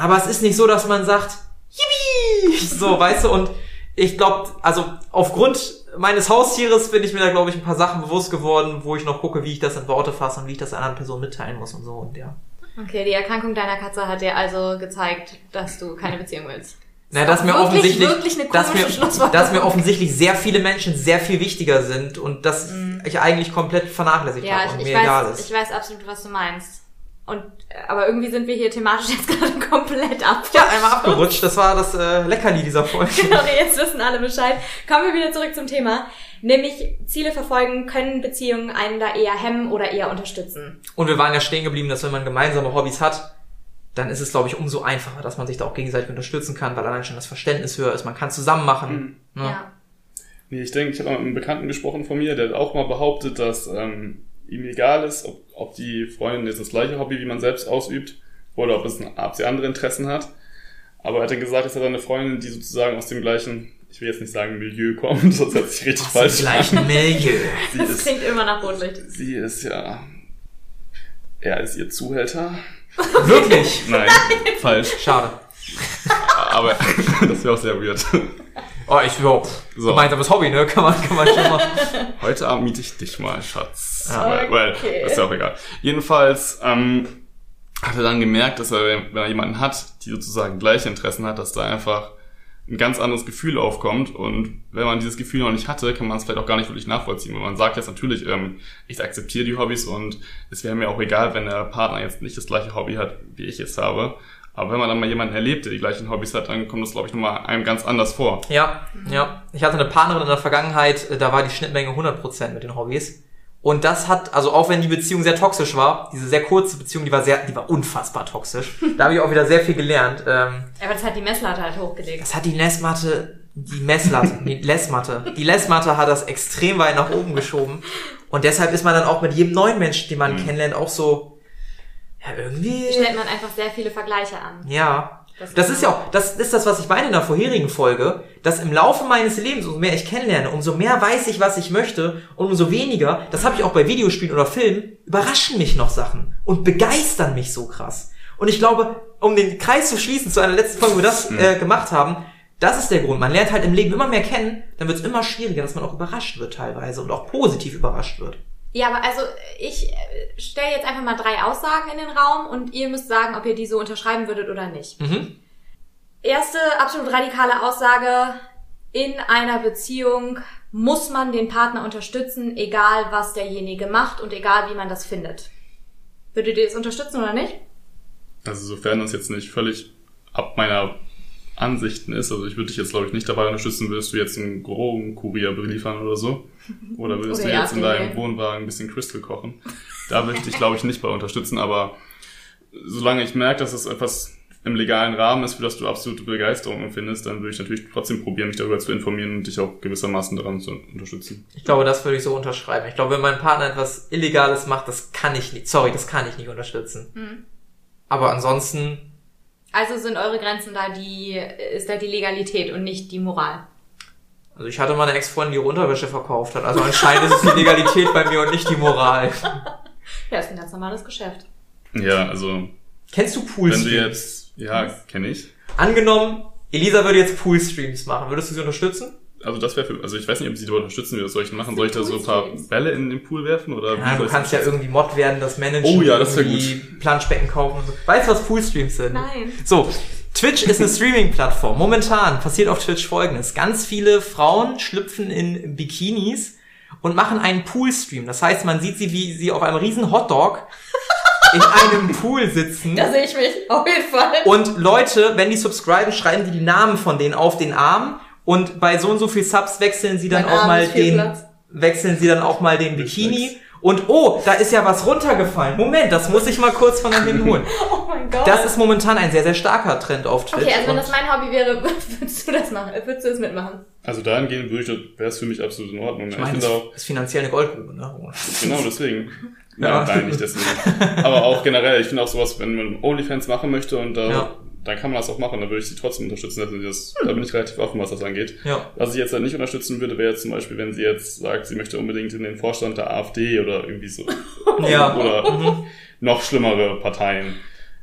Aber es ist nicht so, dass man sagt, Yippie! So, weißt du, und ich glaube, also aufgrund meines Haustieres bin ich mir da, glaube ich, ein paar Sachen bewusst geworden, wo ich noch gucke, wie ich das in Worte fasse und wie ich das anderen Personen mitteilen muss und so. Und ja. Okay, die Erkrankung deiner Katze hat dir also gezeigt, dass du keine Beziehung willst. Na, dass mir wirklich, offensichtlich, wirklich dass mir, dass mir offensichtlich sehr viele Menschen sehr viel wichtiger sind und dass ich eigentlich komplett vernachlässigt. Ja, habe und ich, mir egal weiß, ist. ich weiß absolut, was du meinst. Und, äh, aber irgendwie sind wir hier thematisch jetzt gerade komplett ab. Ja, einmal abgerutscht. Das war das äh, Leckerli dieser Folge. Genau, jetzt wissen alle Bescheid. Kommen wir wieder zurück zum Thema. Nämlich Ziele verfolgen können Beziehungen einen da eher hemmen oder eher unterstützen. Und wir waren ja stehen geblieben, dass wenn man gemeinsame Hobbys hat, dann ist es, glaube ich, umso einfacher, dass man sich da auch gegenseitig unterstützen kann, weil allein schon das Verständnis höher ist. Man kann zusammen machen. Ne? Ja. Nee, ich denke, ich habe mit einem Bekannten gesprochen von mir, der hat auch mal behauptet, dass ähm, ihm egal ist, ob, ob die Freundin jetzt das gleiche Hobby wie man selbst ausübt oder ob, es, ob sie andere Interessen hat. Aber er hat dann gesagt, dass er hat eine Freundin, die sozusagen aus dem gleichen, ich will jetzt nicht sagen Milieu kommt, das hört sich richtig Aus falsch dem gleichen Milieu. Sie Das ist, klingt immer nach Rotlicht. sie ist ja, er ist ihr Zuhälter. Wirklich. Nein, falsch. Schade. Aber das wäre auch sehr weird. Oh, ich überhaupt. So. Gemeinsames Hobby, ne? Kann man, kann man schon mal. Heute Abend miete ich dich mal, Schatz. Ja. Weil, weil, Okay. ist ja auch egal. Jedenfalls ähm, hat er dann gemerkt, dass er, wenn er jemanden hat, die sozusagen gleiche Interessen hat, dass da einfach ein ganz anderes Gefühl aufkommt. Und wenn man dieses Gefühl noch nicht hatte, kann man es vielleicht auch gar nicht wirklich nachvollziehen. Weil man sagt jetzt natürlich, ähm, ich akzeptiere die Hobbys und es wäre mir auch egal, wenn der Partner jetzt nicht das gleiche Hobby hat, wie ich es habe. Aber wenn man dann mal jemanden erlebt, der die gleichen Hobbys hat, dann kommt das, glaube ich, nochmal einem ganz anders vor. Ja, ja. Ich hatte eine Partnerin in der Vergangenheit, äh, da war die Schnittmenge 100% mit den Hobbys. Und das hat, also auch wenn die Beziehung sehr toxisch war, diese sehr kurze Beziehung, die war sehr, die war unfassbar toxisch. Da habe ich auch wieder sehr viel gelernt. Ähm, Aber das hat die Messlatte halt hochgelegt. das hat die Messmatte, die Messlatte, die Lessmatte, die Lessmatte hat das extrem weit nach oben geschoben. Und deshalb ist man dann auch mit jedem neuen Menschen, den man kennenlernt, auch so, ja, irgendwie. Stellt man einfach sehr viele Vergleiche an. Ja. Das Das ist ist ja auch, das ist das, was ich meine in der vorherigen Folge, dass im Laufe meines Lebens, umso mehr ich kennenlerne, umso mehr weiß ich, was ich möchte und umso weniger, das habe ich auch bei Videospielen oder Filmen, überraschen mich noch Sachen und begeistern mich so krass. Und ich glaube, um den Kreis zu schließen zu einer letzten Folge, wo wir das äh, gemacht haben, das ist der Grund. Man lernt halt im Leben immer mehr kennen, dann wird es immer schwieriger, dass man auch überrascht wird teilweise und auch positiv überrascht wird. Ja, aber also ich äh, stelle jetzt einfach mal drei Aussagen in den Raum und ihr müsst sagen, ob ihr diese unterschreiben würdet oder nicht. Mhm. Erste absolut radikale Aussage. In einer Beziehung muss man den Partner unterstützen, egal was derjenige macht und egal wie man das findet. Würdet ihr das unterstützen oder nicht? Also sofern das jetzt nicht völlig ab meiner Ansichten ist, also ich würde dich jetzt glaube ich nicht dabei unterstützen, würdest du jetzt einen Drogenkurier beliefern oder so. Oder würdest Oder du jetzt in deinem. Wohnwagen ein bisschen Crystal kochen. Da würde ich dich glaube ich nicht bei unterstützen, aber solange ich merke, dass es etwas im legalen Rahmen ist, für das du absolute Begeisterung empfindest, dann würde ich natürlich trotzdem probieren, mich darüber zu informieren und dich auch gewissermaßen daran zu unterstützen. Ich glaube, das würde ich so unterschreiben. Ich glaube, wenn mein Partner etwas Illegales macht, das kann ich nicht, sorry, das kann ich nicht unterstützen. Aber ansonsten, Also sind eure Grenzen da die, ist da die Legalität und nicht die Moral. also ich hatte mal eine Ex-Freundin, die Unterwäsche verkauft hat. Also anscheinend ist es die Legalität bei mir und nicht die Moral. Ja, ist ein ganz normales Geschäft. Ja, also Kennst du wenn du Poolstreams? jetzt, ja, kenne ich. Angenommen, Elisa würde jetzt Poolstreams machen. Würdest du sie unterstützen? Also das wäre für, also ich weiß nicht, ob sie da unterstützen, wie das soll ich machen? Soll ich da so ein paar. Bälle in den Pool werfen oder wie Ja, du kannst ja das- irgendwie Mod werden, das managen, Oh ja, das irgendwie Planschbecken kaufen und so. Weißt du, was Poolstreams sind? Nein. So, Twitch ist eine Streaming-Plattform. Momentan passiert auf Twitch folgendes. Ganz viele Frauen schlüpfen in Bikinis und machen einen Poolstream. Das heißt, man sieht sie, wie sie auf einem riesen Hotdog in einem Pool sitzen. Da sehe ich mich auf jeden Fall. Und Leute, wenn die subscriben, schreiben die die Namen von denen auf den Arm und bei so und so viel Subs wechseln sie dann Mein auch Arm mal den Platz. wechseln sie dann auch mal den Bikini und oh, da ist ja was runtergefallen. Moment, das muss ich mal kurz von da hinten holen. Oh mein Gott. Das ist momentan ein sehr sehr starker Trend auf Twitch. okay, also wenn das mein Hobby wäre, würdest du das machen? Würdest du das mitmachen? Also dahingehend würde ich, wäre es für mich absolut in Ordnung. ich Ich, meine, finde das auch, ist finanziell eine Goldgrube, ne? genau deswegen. Ja. Ja, nein, nicht deswegen. Aber auch generell, ich finde auch sowas, wenn man OnlyFans machen möchte und da, Ja. Dann kann man das auch machen, dann würde ich sie trotzdem unterstützen. Also das, Da bin ich relativ offen, was das angeht. Ja. Was ich jetzt halt nicht unterstützen würde, wäre jetzt zum Beispiel, wenn sie jetzt sagt, sie möchte unbedingt in den Vorstand der AfD oder irgendwie so. Ja. Oder Mhm. noch schlimmere Parteien,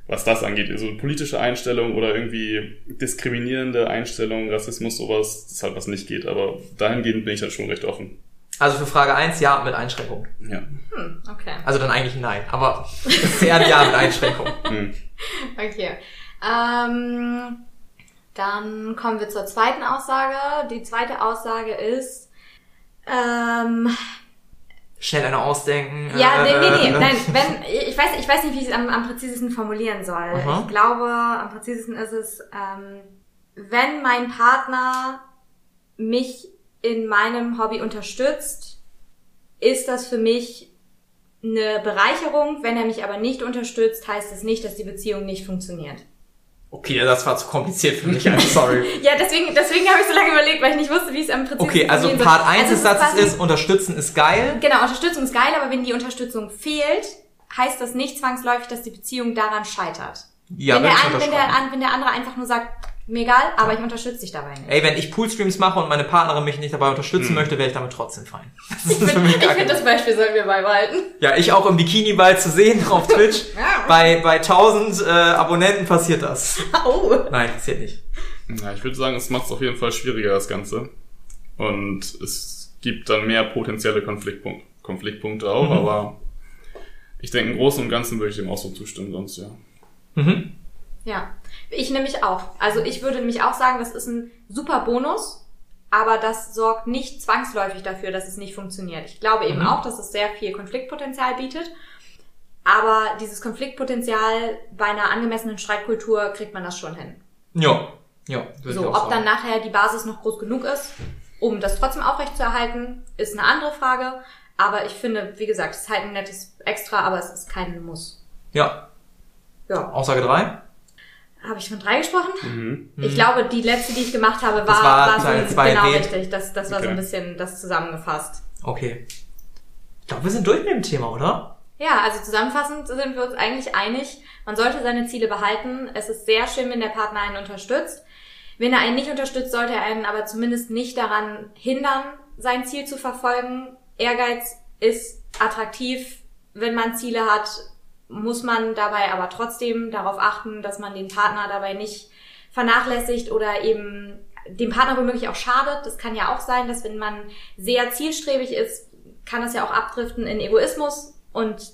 was das angeht. Also politische Einstellung oder irgendwie diskriminierende Einstellung, Rassismus, sowas, das ist halt was nicht geht. Aber dahingehend bin ich halt schon recht offen. Also für Frage 1 ja mit Einschränkung. Ja. Hm, okay. Also dann eigentlich nein, aber eher ein ja mit Einschränkung. Hm. Okay. Ähm, dann kommen wir zur zweiten Aussage. Die zweite Aussage ist, ähm, Schnell eine ausdenken. ja, nee, äh, nee, nee, ne? nein, wenn, ich weiß, ich weiß nicht, wie ich es am, am präzisesten formulieren soll. Aha. Ich glaube, am präzisesten ist es, ähm, wenn mein Partner mich in meinem Hobby unterstützt, ist das für mich eine Bereicherung. Wenn er mich aber nicht unterstützt, heißt es nicht, dass die Beziehung nicht funktioniert. Okay, das war zu kompliziert für mich, I'm sorry. Ja, deswegen, deswegen habe ich so lange überlegt, weil ich nicht wusste, wie es am präzisesten Okay, also Part soll. 1 Also des es Satzes ist, unterstützen ist geil. Genau, Unterstützung ist geil, aber wenn die Unterstützung fehlt, heißt das nicht zwangsläufig, dass die Beziehung daran scheitert. Ja, wenn, der ein, wenn, der, wenn der andere einfach nur sagt, mir egal, aber ich unterstütze dich dabei nicht. Ey, wenn ich Poolstreams mache und meine Partnerin mich nicht dabei unterstützen Hm. möchte, wäre ich damit trotzdem fein. Das Ich finde, find, das Beispiel sollten wir beibehalten. Ja, ich auch im Bikini bald zu sehen auf Twitch. bei, bei 1000 äh, Abonnenten passiert das. Oh. Nein, passiert nicht. Ja, ich würde sagen, es macht es auf jeden Fall schwieriger, das Ganze. Und es gibt dann mehr potenzielle Konfliktpunkte, Konfliktpunkte auch, Mhm. aber ich denke, im Großen und Ganzen würde ich dem auch so zustimmen, sonst ja. Mhm. Ja, ich nämlich auch. Also ich würde nämlich auch sagen, das ist ein super Bonus, aber das sorgt nicht zwangsläufig dafür, dass es nicht funktioniert. Ich glaube eben Mhm. auch, dass es sehr viel Konfliktpotenzial bietet. Aber dieses Konfliktpotenzial bei einer angemessenen Streitkultur kriegt man das schon hin. Ja. Ja, So, ob dann sagen. nachher die Basis noch groß genug ist, um das trotzdem aufrechtzuerhalten, ist eine andere Frage. Aber ich finde, wie gesagt, es ist halt ein nettes Extra, aber es ist kein Muss. Ja. Ja. Aussage 3? Habe ich von drei gesprochen? Mhm. Ich glaube, die letzte, die ich gemacht habe, war, Das war war, Teil so zwei genau B. richtig. Das, das war so Okay. ein bisschen das zusammengefasst. Okay. Ich glaube, wir sind durch mit dem Thema, oder? Ja, also zusammenfassend sind wir uns eigentlich einig, man sollte seine Ziele behalten. Es ist sehr schön, wenn der Partner einen unterstützt. Wenn er einen nicht unterstützt, sollte er einen aber zumindest nicht daran hindern, sein Ziel zu verfolgen. Ehrgeiz ist attraktiv. Wenn man Ziele hat, muss man dabei aber trotzdem darauf achten, dass man den Partner dabei nicht vernachlässigt oder eben dem Partner womöglich auch schadet. Das kann ja auch sein, dass wenn man sehr zielstrebig ist, kann das ja auch abdriften in Egoismus und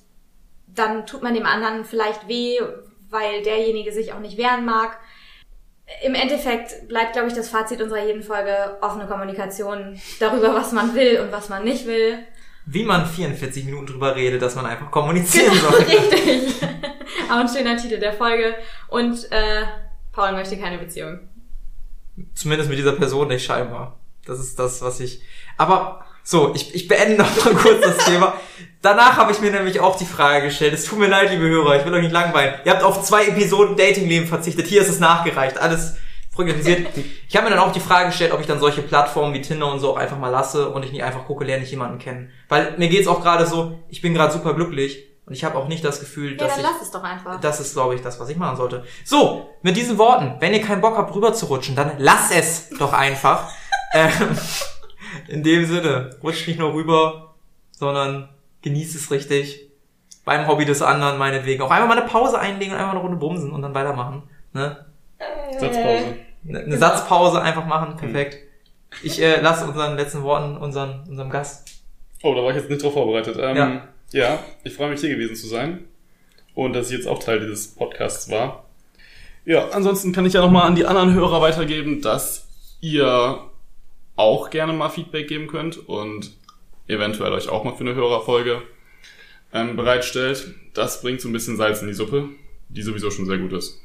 dann tut man dem anderen vielleicht weh, weil derjenige sich auch nicht wehren mag. Im Endeffekt bleibt, glaube ich, das Fazit unserer jeden Folge offene Kommunikation darüber, was man will und was man nicht will. Wie man 44 Minuten drüber redet, dass man einfach kommunizieren soll. Richtig. Auch ein schöner Titel der Folge. Und äh, Paul möchte keine Beziehung. Zumindest mit dieser Person nicht scheinbar. Das ist das, was ich. Aber so, ich, ich beende noch mal kurz das Thema. Danach habe ich mir nämlich auch die Frage gestellt. Es tut mir leid, liebe Hörer, ich will euch nicht langweilen. Ihr habt auf zwei Episoden Datingleben verzichtet. Hier ist es nachgereicht. Alles organisiert. Ich habe mir dann auch die Frage gestellt, ob ich dann solche Plattformen wie Tinder und so auch einfach mal lasse und ich nicht einfach gucke, lerne ich jemanden kennen. Weil mir geht's auch gerade so, ich bin gerade super glücklich und ich habe auch nicht das Gefühl, Ja, dass dann ich lass es doch einfach. das ist, glaube ich, das, was ich machen sollte. So, mit diesen Worten, wenn ihr keinen Bock habt, rüber zu rutschen, dann lass es doch einfach. ähm, in dem Sinne, rutscht nicht nur rüber, sondern genießt es richtig. Beim Hobby des anderen meinetwegen. Auch einmal mal eine Pause einlegen und einmal eine Runde bumsen und dann weitermachen. Ne? Satzpause. Eine eine Satzpause einfach machen, perfekt. Ich äh, lasse unseren letzten Worten unseren, unserem Gast. Oh, da war ich jetzt nicht drauf vorbereitet. Ähm, Ja. ja. ich freue mich hier gewesen zu sein. Und dass ich jetzt auch Teil dieses Podcasts war. Ja, ansonsten kann ich ja nochmal an die anderen Hörer weitergeben, dass ihr auch gerne mal Feedback geben könnt und eventuell euch auch mal für eine Hörerfolge ähm, bereitstellt. Das bringt so ein bisschen Salz in die Suppe, die sowieso schon sehr gut ist.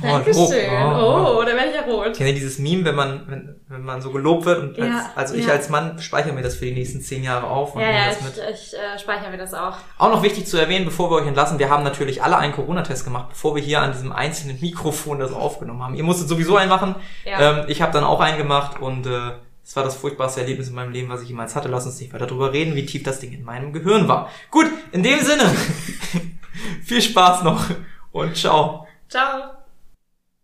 Dankeschön. oh, Oh, da werde ich ja rot. Kennt ihr dieses Meme, wenn man, wenn, wenn man so gelobt wird und als, Ja, also ich ja. als Mann speichere mir das für die nächsten zehn Jahre auf und Ja, ja, das ich, mit. ich äh, speichere mir das auch. Auch noch wichtig zu erwähnen, bevor wir euch entlassen, wir haben natürlich alle einen Corona-Test gemacht, bevor wir hier an diesem einzelnen Mikrofon das aufgenommen haben. Ihr musstet sowieso einen machen. Ja. Ähm, ich habe dann auch einen gemacht und äh, es war das furchtbarste Erlebnis in meinem Leben, was ich jemals hatte. Lass uns nicht weiter darüber reden, wie tief das Ding in meinem Gehirn war. Gut, in dem Sinne, viel Spaß noch und ciao. Ciao.